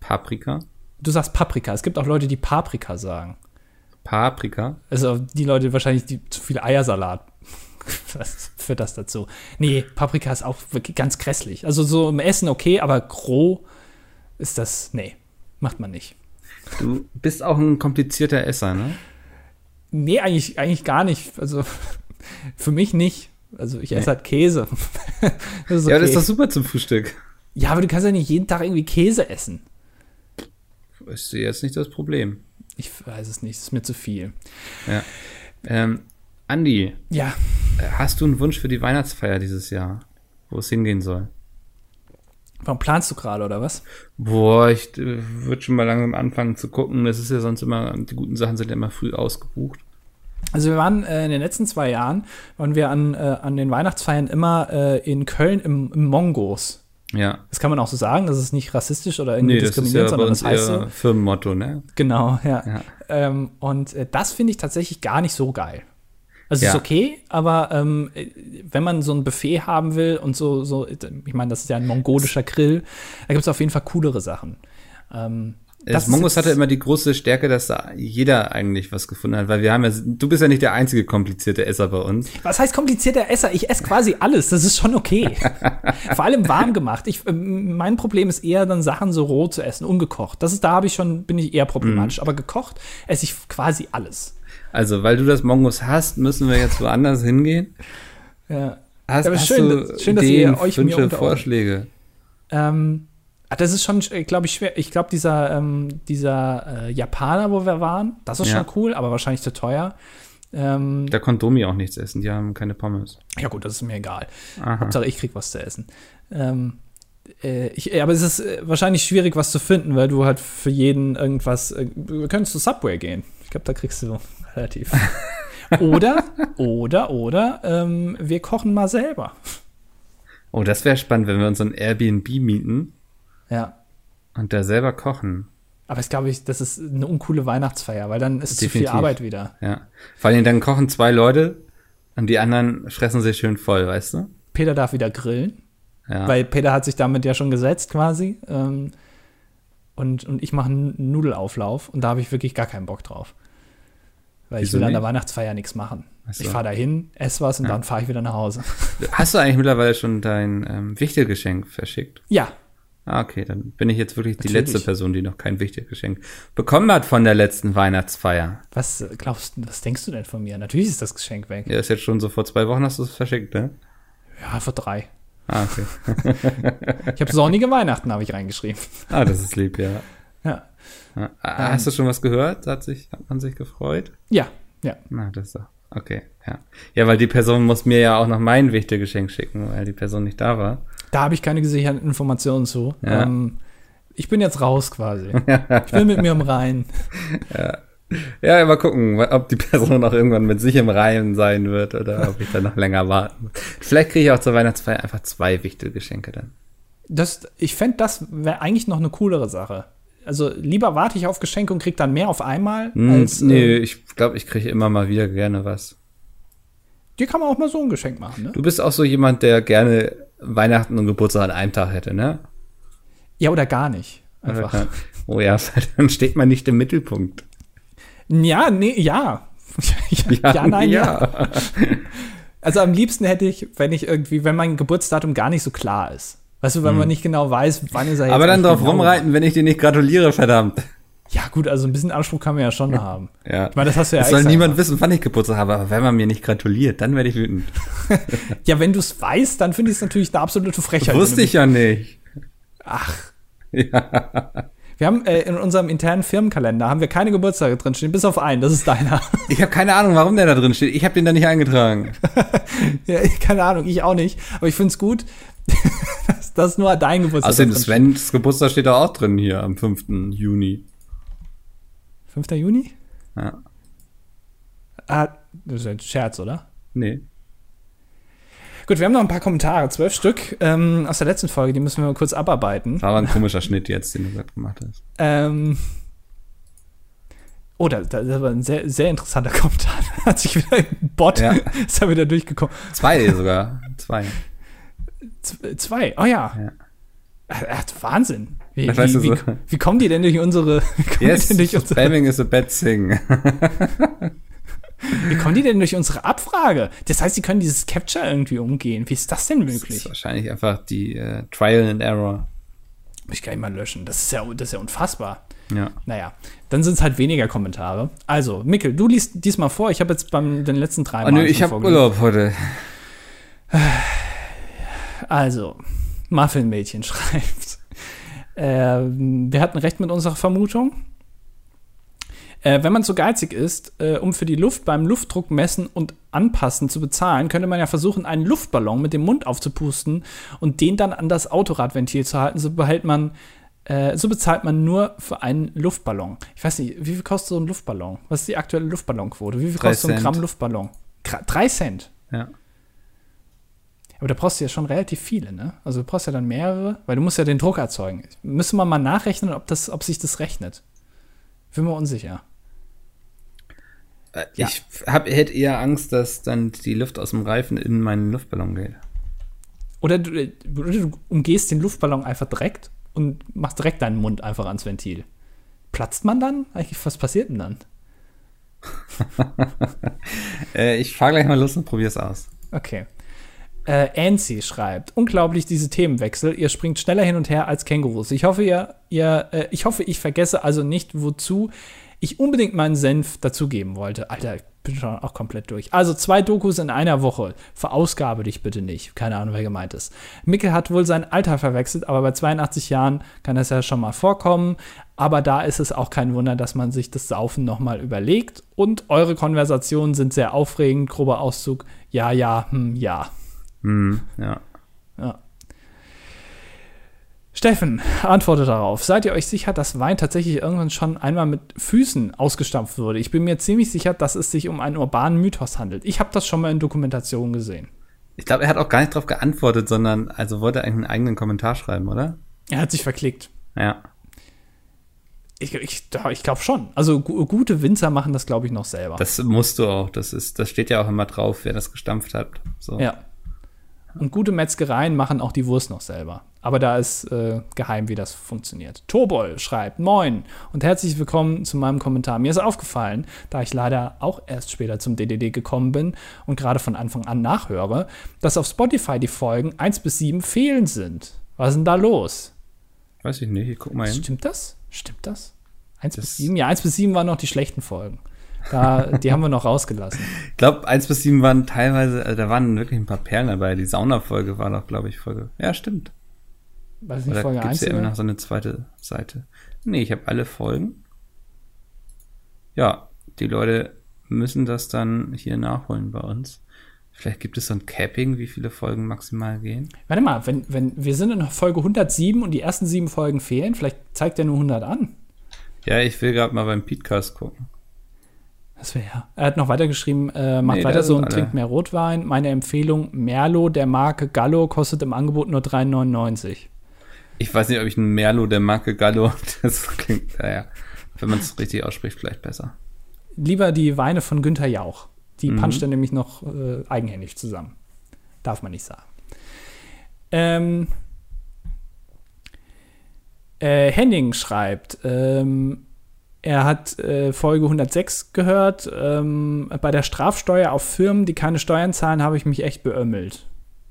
Paprika? Du sagst Paprika. Es gibt auch Leute, die Paprika sagen. Paprika? Also die Leute wahrscheinlich, die zu viel Eiersalat. (laughs) Was führt das dazu? Nee, Paprika ist auch wirklich ganz grässlich. Also so im Essen okay, aber groh ist das, nee, macht man nicht. Du bist auch ein komplizierter Esser, ne? Nee, eigentlich, eigentlich gar nicht. Also (laughs) für mich nicht. Also ich esse Nee. halt Käse. (laughs) das ist Ja, das ist okay. doch super zum Frühstück. ja, aber du kannst ja nicht jeden Tag irgendwie Käse essen. Ich sehe jetzt nicht das Problem. Ich weiß es nicht, es ist mir zu viel. Ja. Ähm, Andi, Ja, äh, hast du einen Wunsch für die Weihnachtsfeier dieses Jahr? Wo es hingehen soll? Warum planst du gerade, oder was? Boah, ich äh, würde schon mal langsam anfangen zu gucken. Das ist ja sonst immer, die guten Sachen sind ja immer früh ausgebucht. Also wir waren äh, in den letzten zwei Jahren, waren wir an, äh, an den Weihnachtsfeiern immer äh, in Köln im, im Mongos. Ja. Das kann man auch so sagen, das ist nicht rassistisch oder irgendwie Nee, diskriminierend, sondern das heißt so. Firmenmotto, ne? Genau, ja. Ja. Ähm, und äh, das finde ich tatsächlich gar nicht so geil. Also Ja. ist okay, aber ähm, äh, wenn man so ein Buffet haben will und so, so ich meine, das ist ja ein mongolischer Grill, da gibt es auf jeden Fall coolere Sachen. Ähm, Das ist Mongos hatte immer die große Stärke, dass da jeder eigentlich was gefunden hat, weil wir haben ja, du bist ja nicht der einzige komplizierte Esser bei uns. Was heißt komplizierter Esser? Ich esse quasi alles. Das ist schon okay. (laughs) Vor allem warm gemacht. Ich, ähm, mein Problem ist eher dann Sachen so roh zu essen, ungekocht. Das ist, da habe ich schon, bin ich eher Mhm. problematisch. Aber gekocht esse ich quasi alles. Also, weil du das Mongos hast, müssen wir jetzt woanders hingehen. Ja. Hast, aber hast schön, du dass- schön, dass Ideen, ihr euch mir Wünsche, unter- Vorschläge? Ähm, ah, das ist schon, glaube ich, schwer. Ich glaube, dieser, ähm, dieser äh, Japaner, wo wir waren, das ist Ja. schon cool, aber wahrscheinlich zu teuer. Ähm, Da konnte Domi auch nichts essen, die haben keine Pommes. ja, gut, das ist mir egal. Aha. Hauptsache, ich krieg was zu essen. Ähm, äh, ich, aber es ist äh, wahrscheinlich schwierig, was zu finden, weil du halt für jeden irgendwas. Äh, wir können zu Subway gehen. Ich glaube, da kriegst du relativ. oder, oder, oder, ähm, wir kochen mal selber. Oh, das wäre spannend, wenn wir uns ein Airbnb mieten Ja. und da selber kochen. Aber ich glaube, ich, das ist eine uncoole Weihnachtsfeier, weil dann ist zu viel Definitiv. Arbeit wieder. Ja. Vor allem dann kochen zwei Leute und die anderen fressen sich schön voll, weißt du? Peter darf wieder grillen, Ja. weil Peter hat sich damit ja schon gesetzt quasi. Ähm, und, und ich mache einen Nudelauflauf und da habe ich wirklich gar keinen Bock drauf. Weil ich Wieso will an der nicht? Weihnachtsfeier nichts machen. Ach so. Ich fahre dahin, esse was und dann fahre ich wieder nach Hause. (laughs) Hast du eigentlich mittlerweile schon dein ähm, Wichtelgeschenk verschickt? Ja, Ah, okay, dann bin ich jetzt wirklich die Natürlich. letzte Person, die noch kein Wichtelgeschenk bekommen hat von der letzten Weihnachtsfeier. was glaubst du, was denkst du denn von mir? Natürlich ist das Geschenk weg. Ja, ist jetzt schon so vor zwei Wochen hast du es verschickt, ne? Ja, vor drei. Ah, okay. (laughs) Ich habe sonnige Weihnachten, habe ich reingeschrieben. Ah, das ist lieb, ja. Ja. ja. Ah, Hast du schon was gehört? Hat, sich, hat man sich gefreut? Ja, ja. Na, das ist doch. Okay, ja. Ja, weil die Person muss mir ja auch noch mein Wichtelgeschenk schicken, weil die Person nicht da war. Da habe ich keine gesicherten Informationen zu. Ja. Ähm, ich bin jetzt raus quasi. (laughs) Ich bin mit mir im Reinen. Ja, mal gucken, ob die Person auch irgendwann mit sich im Reihen sein wird oder ob ich dann noch länger warten muss. Vielleicht kriege ich auch zur Weihnachtsfeier einfach zwei Wichtelgeschenke dann. Das, ich fände, das wäre eigentlich noch eine coolere Sache. Also lieber warte ich auf Geschenke und krieg dann mehr auf einmal, Hm, als nee, äh, ich glaube, ich kriege immer mal wieder gerne was. dir kann man auch mal so ein Geschenk machen, ne? Du bist auch so jemand, der gerne Weihnachten und Geburtstag an einem Tag hätte, ne? Ja, oder gar nicht. Einfach. Oh ja, (laughs) dann steht man nicht im Mittelpunkt. Ja, nee, ja. (laughs) ja, ja, nein, ja. Also am liebsten hätte ich, wenn ich irgendwie, wenn mein Geburtsdatum gar nicht so klar ist. Weißt du, wenn man nicht genau weiß, wann ist er jetzt. Hm. Aber dann drauf genau. rumreiten, wenn ich dir nicht gratuliere, verdammt. Ja, gut, also ein bisschen Anspruch kann man ja schon haben. Ja. Ich meine, das hast du ja Es soll niemand wissen, wann ich Geburtstag habe, aber wenn man mir nicht gratuliert, dann werde ich wütend. (laughs) Ja, wenn du es weißt, dann finde ich es natürlich eine absolute Frechheit. Wusste ich ja nicht. Ach. (laughs) Ja. Wir haben äh, in unserem internen Firmenkalender haben wir keine Geburtstage drinstehen, bis auf einen. Das ist deiner. (laughs) Ich habe keine Ahnung, warum der da drin steht. Ich habe den da nicht eingetragen. ja, keine Ahnung, ich auch nicht. Aber ich finde es gut, dass, dass nur dein Geburtstag Außerdem, drin Svens Geburtstag steht da auch drin hier am 5. Juni. steht. 5. Juni? Ja. Ah, das ist ein Scherz, oder? Nee. Gut, wir haben noch ein paar Kommentare, zwölf Stück ähm, aus der letzten Folge, die müssen wir mal kurz abarbeiten. Das war ein komischer (laughs) Schnitt jetzt, den du gerade gemacht hast. Ähm, oh, da, da, das war ein sehr, sehr interessanter (laughs) Kommentar. Hat sich wieder ein Bot, Ja. (laughs) ist da wieder durchgekommen. Zwei sogar. Zwei. Z zwei, oh ja. Ja. Äh, Wahnsinn. Wie, wie, du wie, so. wie kommen die denn durch unsere, (laughs) Yes, durch unsere, spamming is a bad thing. (laughs) wie kommen die denn durch unsere Abfrage? Das heißt, sie können dieses Capture irgendwie umgehen. Wie ist das denn Das ist möglich? wahrscheinlich einfach die äh, Trial and Error. Muss ich gleich mal löschen. Das ist ja, das ist ja unfassbar. Ja. Naja, dann sind es halt weniger Kommentare. Also, Mikkel, du liest diesmal vor. Ich habe jetzt beim den letzten drei Oh, nö, Mal ich habe. Urlaub heute. (sighs) Also, Muffinmädchen (laughs) schreibt. Ähm, wir hatten recht mit unserer Vermutung. Äh, wenn man zu geizig ist, äh, um für die Luft beim Luftdruck messen und anpassen zu bezahlen, könnte man ja versuchen, einen Luftballon mit dem Mund aufzupusten und den dann an das Autoradventil zu halten. So behält man, äh, so bezahlt man nur für einen Luftballon. Ich weiß nicht, wie viel kostet so ein Luftballon? Was ist die aktuelle Luftballonquote? Wie viel kostet so ein. Gramm Luftballon? Drei Cent. Ja. Aber da brauchst du ja schon relativ viele, ne? Also du brauchst ja dann mehrere, weil du musst ja den Druck erzeugen. Müssen wir mal nachrechnen, ob, das, ob sich das rechnet. Bin mir unsicher. Äh, Ja. Ich hab, hätte eher Angst, dass dann die Luft aus dem Reifen in meinen Luftballon geht. Oder du, du umgehst den Luftballon einfach direkt und machst direkt deinen Mund einfach ans Ventil. Platzt man dann? Eigentlich, was passiert denn dann? (laughs) Äh, ich fahr gleich mal los und probier's aus. Okay. Äh, Ansi schreibt, unglaublich diese Themenwechsel. Ihr springt schneller hin und her als Kängurus. Ich hoffe, ihr, ihr äh, ich hoffe, ich vergesse also nicht, wozu ich unbedingt meinen Senf dazugeben wollte. Alter, ich bin schon auch komplett durch. Also zwei Dokus in einer Woche. Verausgabe dich bitte nicht. Keine Ahnung, wer gemeint ist. Mikkel hat wohl sein Alter verwechselt, aber bei 82 Jahren kann das ja schon mal vorkommen. Aber da ist es auch kein Wunder, dass man sich das Saufen nochmal überlegt. Und eure Konversationen sind sehr aufregend. Grober Auszug. Ja, ja, hm, ja. Hm, ja. Ja. Steffen, antwortet darauf. Seid ihr euch sicher, dass Wein tatsächlich irgendwann schon einmal mit Füßen ausgestampft wurde? Ich bin mir ziemlich sicher, dass es sich um einen urbanen Mythos handelt. Ich habe das schon mal in Dokumentationen gesehen. Ich glaube, er hat auch gar nicht drauf geantwortet, sondern also wollte eigentlich einen eigenen Kommentar schreiben, oder? Er hat sich verklickt. Ja. Ich, ich, ich glaube schon. Also gu gute Winzer machen das, glaube ich, noch selber. Das musst du auch. Das ist, das steht ja auch immer drauf, wer das gestampft hat. So. ja. Und gute Metzgereien machen auch die Wurst noch selber. Aber da ist äh, geheim, wie das funktioniert. Tobol schreibt, moin und herzlich willkommen zu meinem Kommentar. Mir ist aufgefallen, da ich leider auch erst später zum DDD gekommen bin und gerade von Anfang an nachhöre, dass auf Spotify die Folgen 1 bis 7 fehlen sind. Was ist denn da los? Weiß ich nicht, ich guck mal hin. Stimmt das? Stimmt das? 1 bis 7? Ja, 1 bis 7 waren noch die schlechten Folgen. Da, die haben wir noch rausgelassen. Ich glaube, 1 bis 7 waren teilweise, also da waren wirklich ein paar Perlen dabei. Die Sauna-Folge war doch, glaube ich, Folge. Ja, stimmt. Weiß nicht, Folge 1 ja immer noch so eine zweite Seite. Nee, ich habe alle Folgen. Ja, die Leute müssen das dann hier nachholen bei uns. Vielleicht gibt es so ein Capping, wie viele Folgen maximal gehen. Warte mal, wenn, wenn wir sind in Folge 107 und die ersten sieben Folgen fehlen, vielleicht zeigt er nur 100 an. Ja, ich will gerade mal beim Podcast gucken. Das wäre ja. Er hat noch weitergeschrieben, äh, macht nee, weiter so und trinkt mehr Rotwein. Meine Empfehlung, Merlot der Marke Gallo kostet im Angebot nur 3,99. Ich weiß nicht, ob ich ein Merlot der Marke Gallo, (laughs) das klingt, naja, wenn man es richtig ausspricht, vielleicht besser. Lieber die Weine von Günther Jauch. Die mhm. puncht er nämlich noch äh, eigenhändig zusammen. Darf man nicht sagen. Ähm, äh, Henning schreibt, ähm, er hat äh, Folge 106 gehört. Ähm, bei der Strafsteuer auf Firmen, die keine Steuern zahlen, habe ich mich echt beömmelt.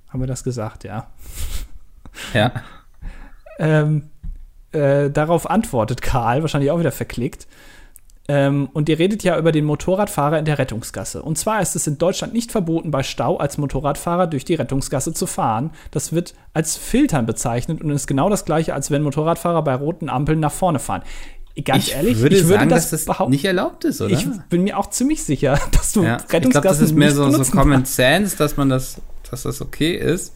Haben wir das gesagt, ja? Ja. (laughs) ähm, äh, darauf antwortet Karl, wahrscheinlich auch wieder verklickt. Ähm, und ihr redet ja über den Motorradfahrer in der Rettungsgasse. Und zwar ist es in Deutschland nicht verboten, bei Stau als Motorradfahrer durch die Rettungsgasse zu fahren. Das wird als Filtern bezeichnet und ist genau das gleiche, als wenn Motorradfahrer bei roten Ampeln nach vorne fahren. Ganz ich ehrlich, würde ich würde sagen, das, dass das nicht erlaubt ist, oder? Ich bin mir auch ziemlich sicher, (laughs) dass du ja, Rettungsgassen Ich glaube, das ist mehr so, so Common Sense, dass man das, dass das okay ist.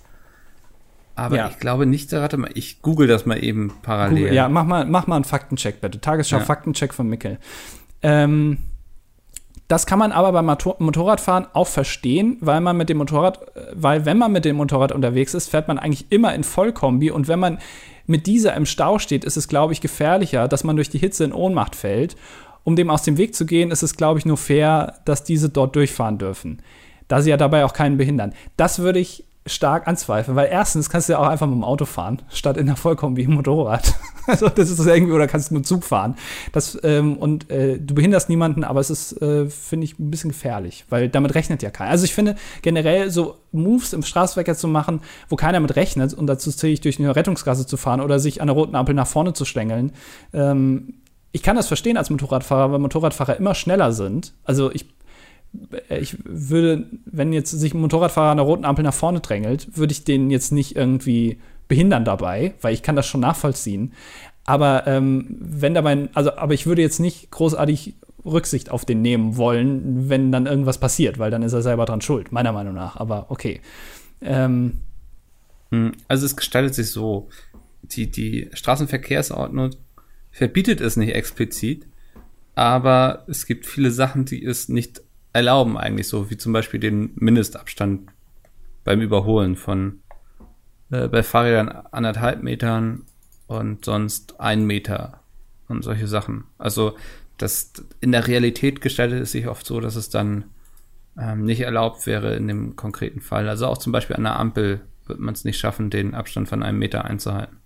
Aber ja. ich glaube nicht, warte mal, ich google das mal eben parallel. Google, ja, mach mal, mach mal einen Faktencheck bitte. Tagesschau ja. Faktencheck von Mickel. Ähm, das kann man aber beim Motorradfahren auch verstehen, weil man mit dem Motorrad, weil wenn man mit dem Motorrad unterwegs ist, fährt man eigentlich immer in Vollkombi und wenn man mit dieser im Stau steht, ist es, glaube ich, gefährlicher, dass man durch die Hitze in Ohnmacht fällt. Um dem aus dem Weg zu gehen, ist es, glaube ich, nur fair, dass diese dort durchfahren dürfen. Da sie ja dabei auch keinen behindern. Das würde ich stark anzweifeln, weil erstens kannst du ja auch einfach mit dem Auto fahren, statt in der Vollkombi im Motorrad. (laughs) Also das ist irgendwie, oder kannst du mit Zug fahren. Das, ähm, und äh, du behinderst niemanden, aber es ist, äh, finde ich, ein bisschen gefährlich, weil damit rechnet ja keiner. Also ich finde generell so Moves im Straßenverkehr zu machen, wo keiner mit rechnet und dazu zähle ich durch eine Rettungsgasse zu fahren oder sich an der roten Ampel nach vorne zu schlängeln. Ähm, ich kann das verstehen als Motorradfahrer, weil Motorradfahrer immer schneller sind. Also ich ich würde, wenn jetzt sich ein Motorradfahrer an der roten Ampel nach vorne drängelt, würde ich den jetzt nicht irgendwie behindern dabei, weil ich kann das schon nachvollziehen. Aber ähm, wenn dabei, also, aber ich würde jetzt nicht großartig Rücksicht auf den nehmen wollen, wenn dann irgendwas passiert, weil dann ist er selber dran schuld, meiner Meinung nach. Aber okay. Ähm, hm, also es gestaltet sich so, die, die Straßenverkehrsordnung verbietet es nicht explizit, aber es gibt viele Sachen, die es nicht erlauben eigentlich so, wie zum Beispiel den Mindestabstand beim Überholen von äh, bei Fahrrädern anderthalb Metern und sonst ein Meter und solche Sachen. Also das in der Realität gestaltet es sich oft so, dass es dann ähm, nicht erlaubt wäre in dem konkreten Fall. Also auch zum Beispiel an der Ampel wird man es nicht schaffen, den Abstand von einem Meter einzuhalten.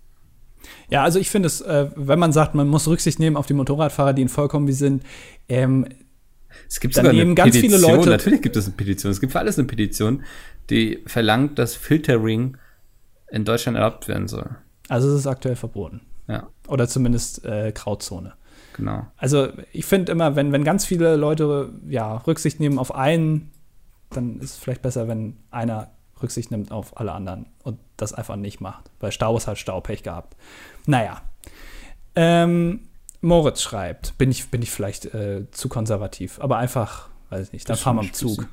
Ja, also ich finde es, äh, wenn man sagt, man muss Rücksicht nehmen auf die Motorradfahrer, die in Vollkombi sind, ähm, es gibt sogar eine ganz Petition, viele Leute. Natürlich gibt es eine Petition. Es gibt für alles eine Petition, die verlangt, dass Filtering in Deutschland erlaubt werden soll. Also es ist aktuell verboten. Ja. Oder zumindest äh, Grauzone. Genau. Also ich finde immer, wenn, wenn ganz viele Leute ja, Rücksicht nehmen auf einen, dann ist es vielleicht besser, wenn einer Rücksicht nimmt auf alle anderen und das einfach nicht macht. Weil Stau ist halt Staupech gehabt. Naja. Ähm, Moritz schreibt, bin ich, bin ich vielleicht äh, zu konservativ, aber einfach, weiß ich nicht, dann fahren wir am Zug.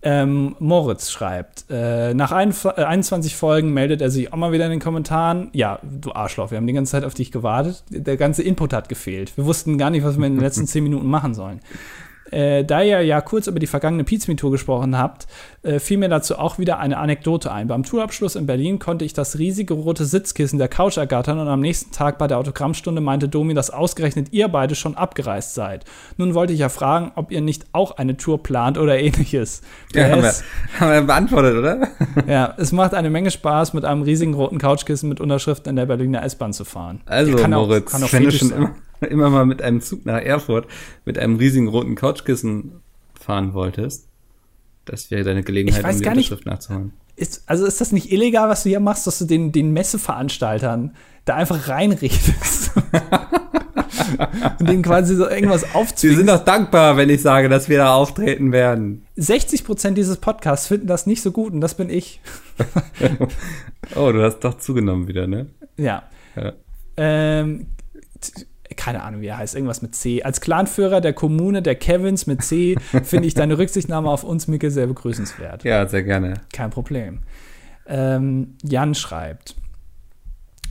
Ähm, Moritz schreibt, äh, nach ein, äh, 21 Folgen meldet er sich auch mal wieder in den Kommentaren. Ja, du Arschloch, wir haben die ganze Zeit auf dich gewartet. Der ganze Input hat gefehlt. Wir wussten gar nicht, was wir in den letzten (laughs) 10 Minuten machen sollen. Äh, da ihr ja kurz über die vergangene Pizza-Tour gesprochen habt, äh, fiel mir dazu auch wieder eine Anekdote ein. Beim Tourabschluss in Berlin konnte ich das riesige rote Sitzkissen der Couch ergattern und am nächsten Tag bei der Autogrammstunde meinte Domi, dass ausgerechnet ihr beide schon abgereist seid. Nun wollte ich ja fragen, ob ihr nicht auch eine Tour plant oder ähnliches. Ja, haben wir, haben wir beantwortet, oder? (laughs) ja, es macht eine Menge Spaß, mit einem riesigen roten Couchkissen mit Unterschriften in der Berliner S-Bahn zu fahren. Also, Moritz, auch, auch wenn du schon immer, (laughs) immer mal mit einem Zug nach Erfurt mit einem riesigen roten Couchkissen fahren wolltest, das wäre deine Gelegenheit, um die Unterschrift nachzuholen. Ist, also ist das nicht illegal, was du hier machst, dass du den, den Messeveranstaltern da einfach reinredest? (laughs) und denen quasi so irgendwas aufzwingst. Sie sind doch dankbar, wenn ich sage, dass wir da auftreten werden. 60 Prozent dieses Podcasts finden das nicht so gut und das bin ich. (laughs) oh, du hast doch zugenommen wieder, ne? Ja. ja. Ähm, keine Ahnung, wie er heißt, irgendwas mit C. Als Clanführer der Kommune der Kevins mit C finde ich deine Rücksichtnahme auf uns, Micke, sehr begrüßenswert. Ja, sehr gerne. Kein Problem. Ähm, Jan schreibt,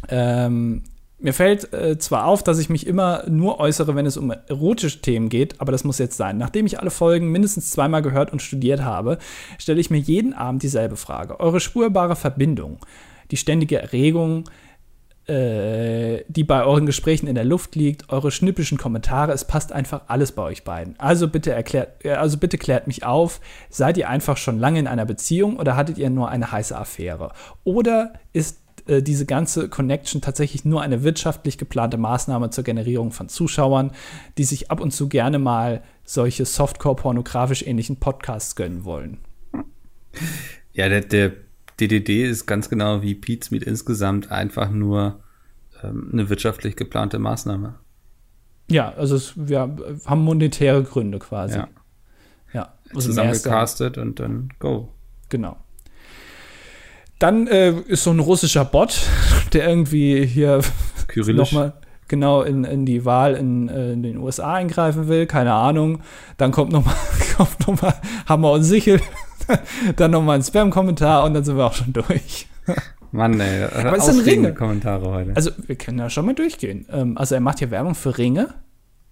ähm, mir fällt äh, zwar auf, dass ich mich immer nur äußere, wenn es um erotische Themen geht, aber das muss jetzt sein. Nachdem ich alle Folgen mindestens zweimal gehört und studiert habe, stelle ich mir jeden Abend dieselbe Frage. Eure spürbare Verbindung, die ständige Erregung, äh, die bei euren Gesprächen in der Luft liegt, eure schnippischen Kommentare, es passt einfach alles bei euch beiden. Also bitte erklärt, äh, also bitte klärt mich auf, seid ihr einfach schon lange in einer Beziehung oder hattet ihr nur eine heiße Affäre? Oder ist äh, diese ganze Connection tatsächlich nur eine wirtschaftlich geplante Maßnahme zur Generierung von Zuschauern, die sich ab und zu gerne mal solche Softcore-pornografisch ähnlichen Podcasts gönnen wollen? Ja, der, der DDD ist ganz genau wie Pete's Meet insgesamt einfach nur ähm, eine wirtschaftlich geplante Maßnahme. Ja, also es, wir haben monetäre Gründe quasi. Ja. ja also Zusammengecastet und dann go. Genau. Dann äh, ist so ein russischer Bot, (laughs) der irgendwie hier (laughs) nochmal genau in, in die Wahl in, äh, in, den USA eingreifen will, keine Ahnung. Dann kommt nochmal (laughs) kommt noch Hammer und Sichel dann nochmal ein Spam-Kommentar und dann sind wir auch schon durch. Mann, ey. Aber es sind Ringe. Kommentare heute. Also, wir können ja schon mal durchgehen. Ähm, also, er macht hier Werbung für Ringe.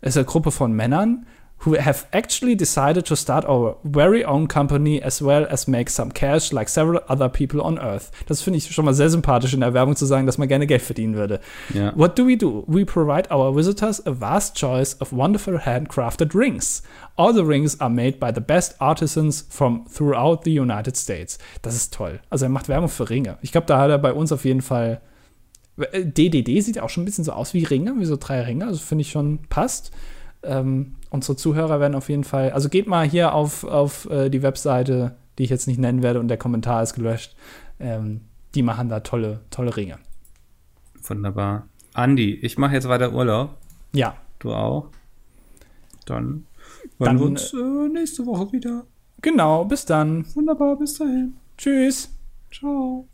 Es ist eine Gruppe von Männern, who have actually decided to start our very own company as well as make some cash like several other people on earth. Das finde ich schon mal sehr sympathisch in der Werbung zu sagen, dass man gerne Geld verdienen würde. Ja. What do we do? We provide our visitors a vast choice of wonderful handcrafted rings. All the rings are made by the best artisans from throughout the United States. Das ist toll. Also er macht Werbung für Ringe. Ich glaube, da hat er bei uns auf jeden Fall DDD äh, sieht auch schon ein bisschen so aus wie Ringe, wie so drei Ringe. Also finde ich schon passt. Ähm, unsere Zuhörer werden auf jeden Fall, also geht mal hier auf, auf äh, die Webseite, die ich jetzt nicht nennen werde und der Kommentar ist gelöscht. Ähm, die machen da tolle, tolle Ringe. Wunderbar. Andi, ich mache jetzt weiter Urlaub. Ja. Du auch. Dann hören wir uns äh, nächste Woche wieder. Genau, bis dann. Wunderbar, bis dahin. Tschüss. Ciao.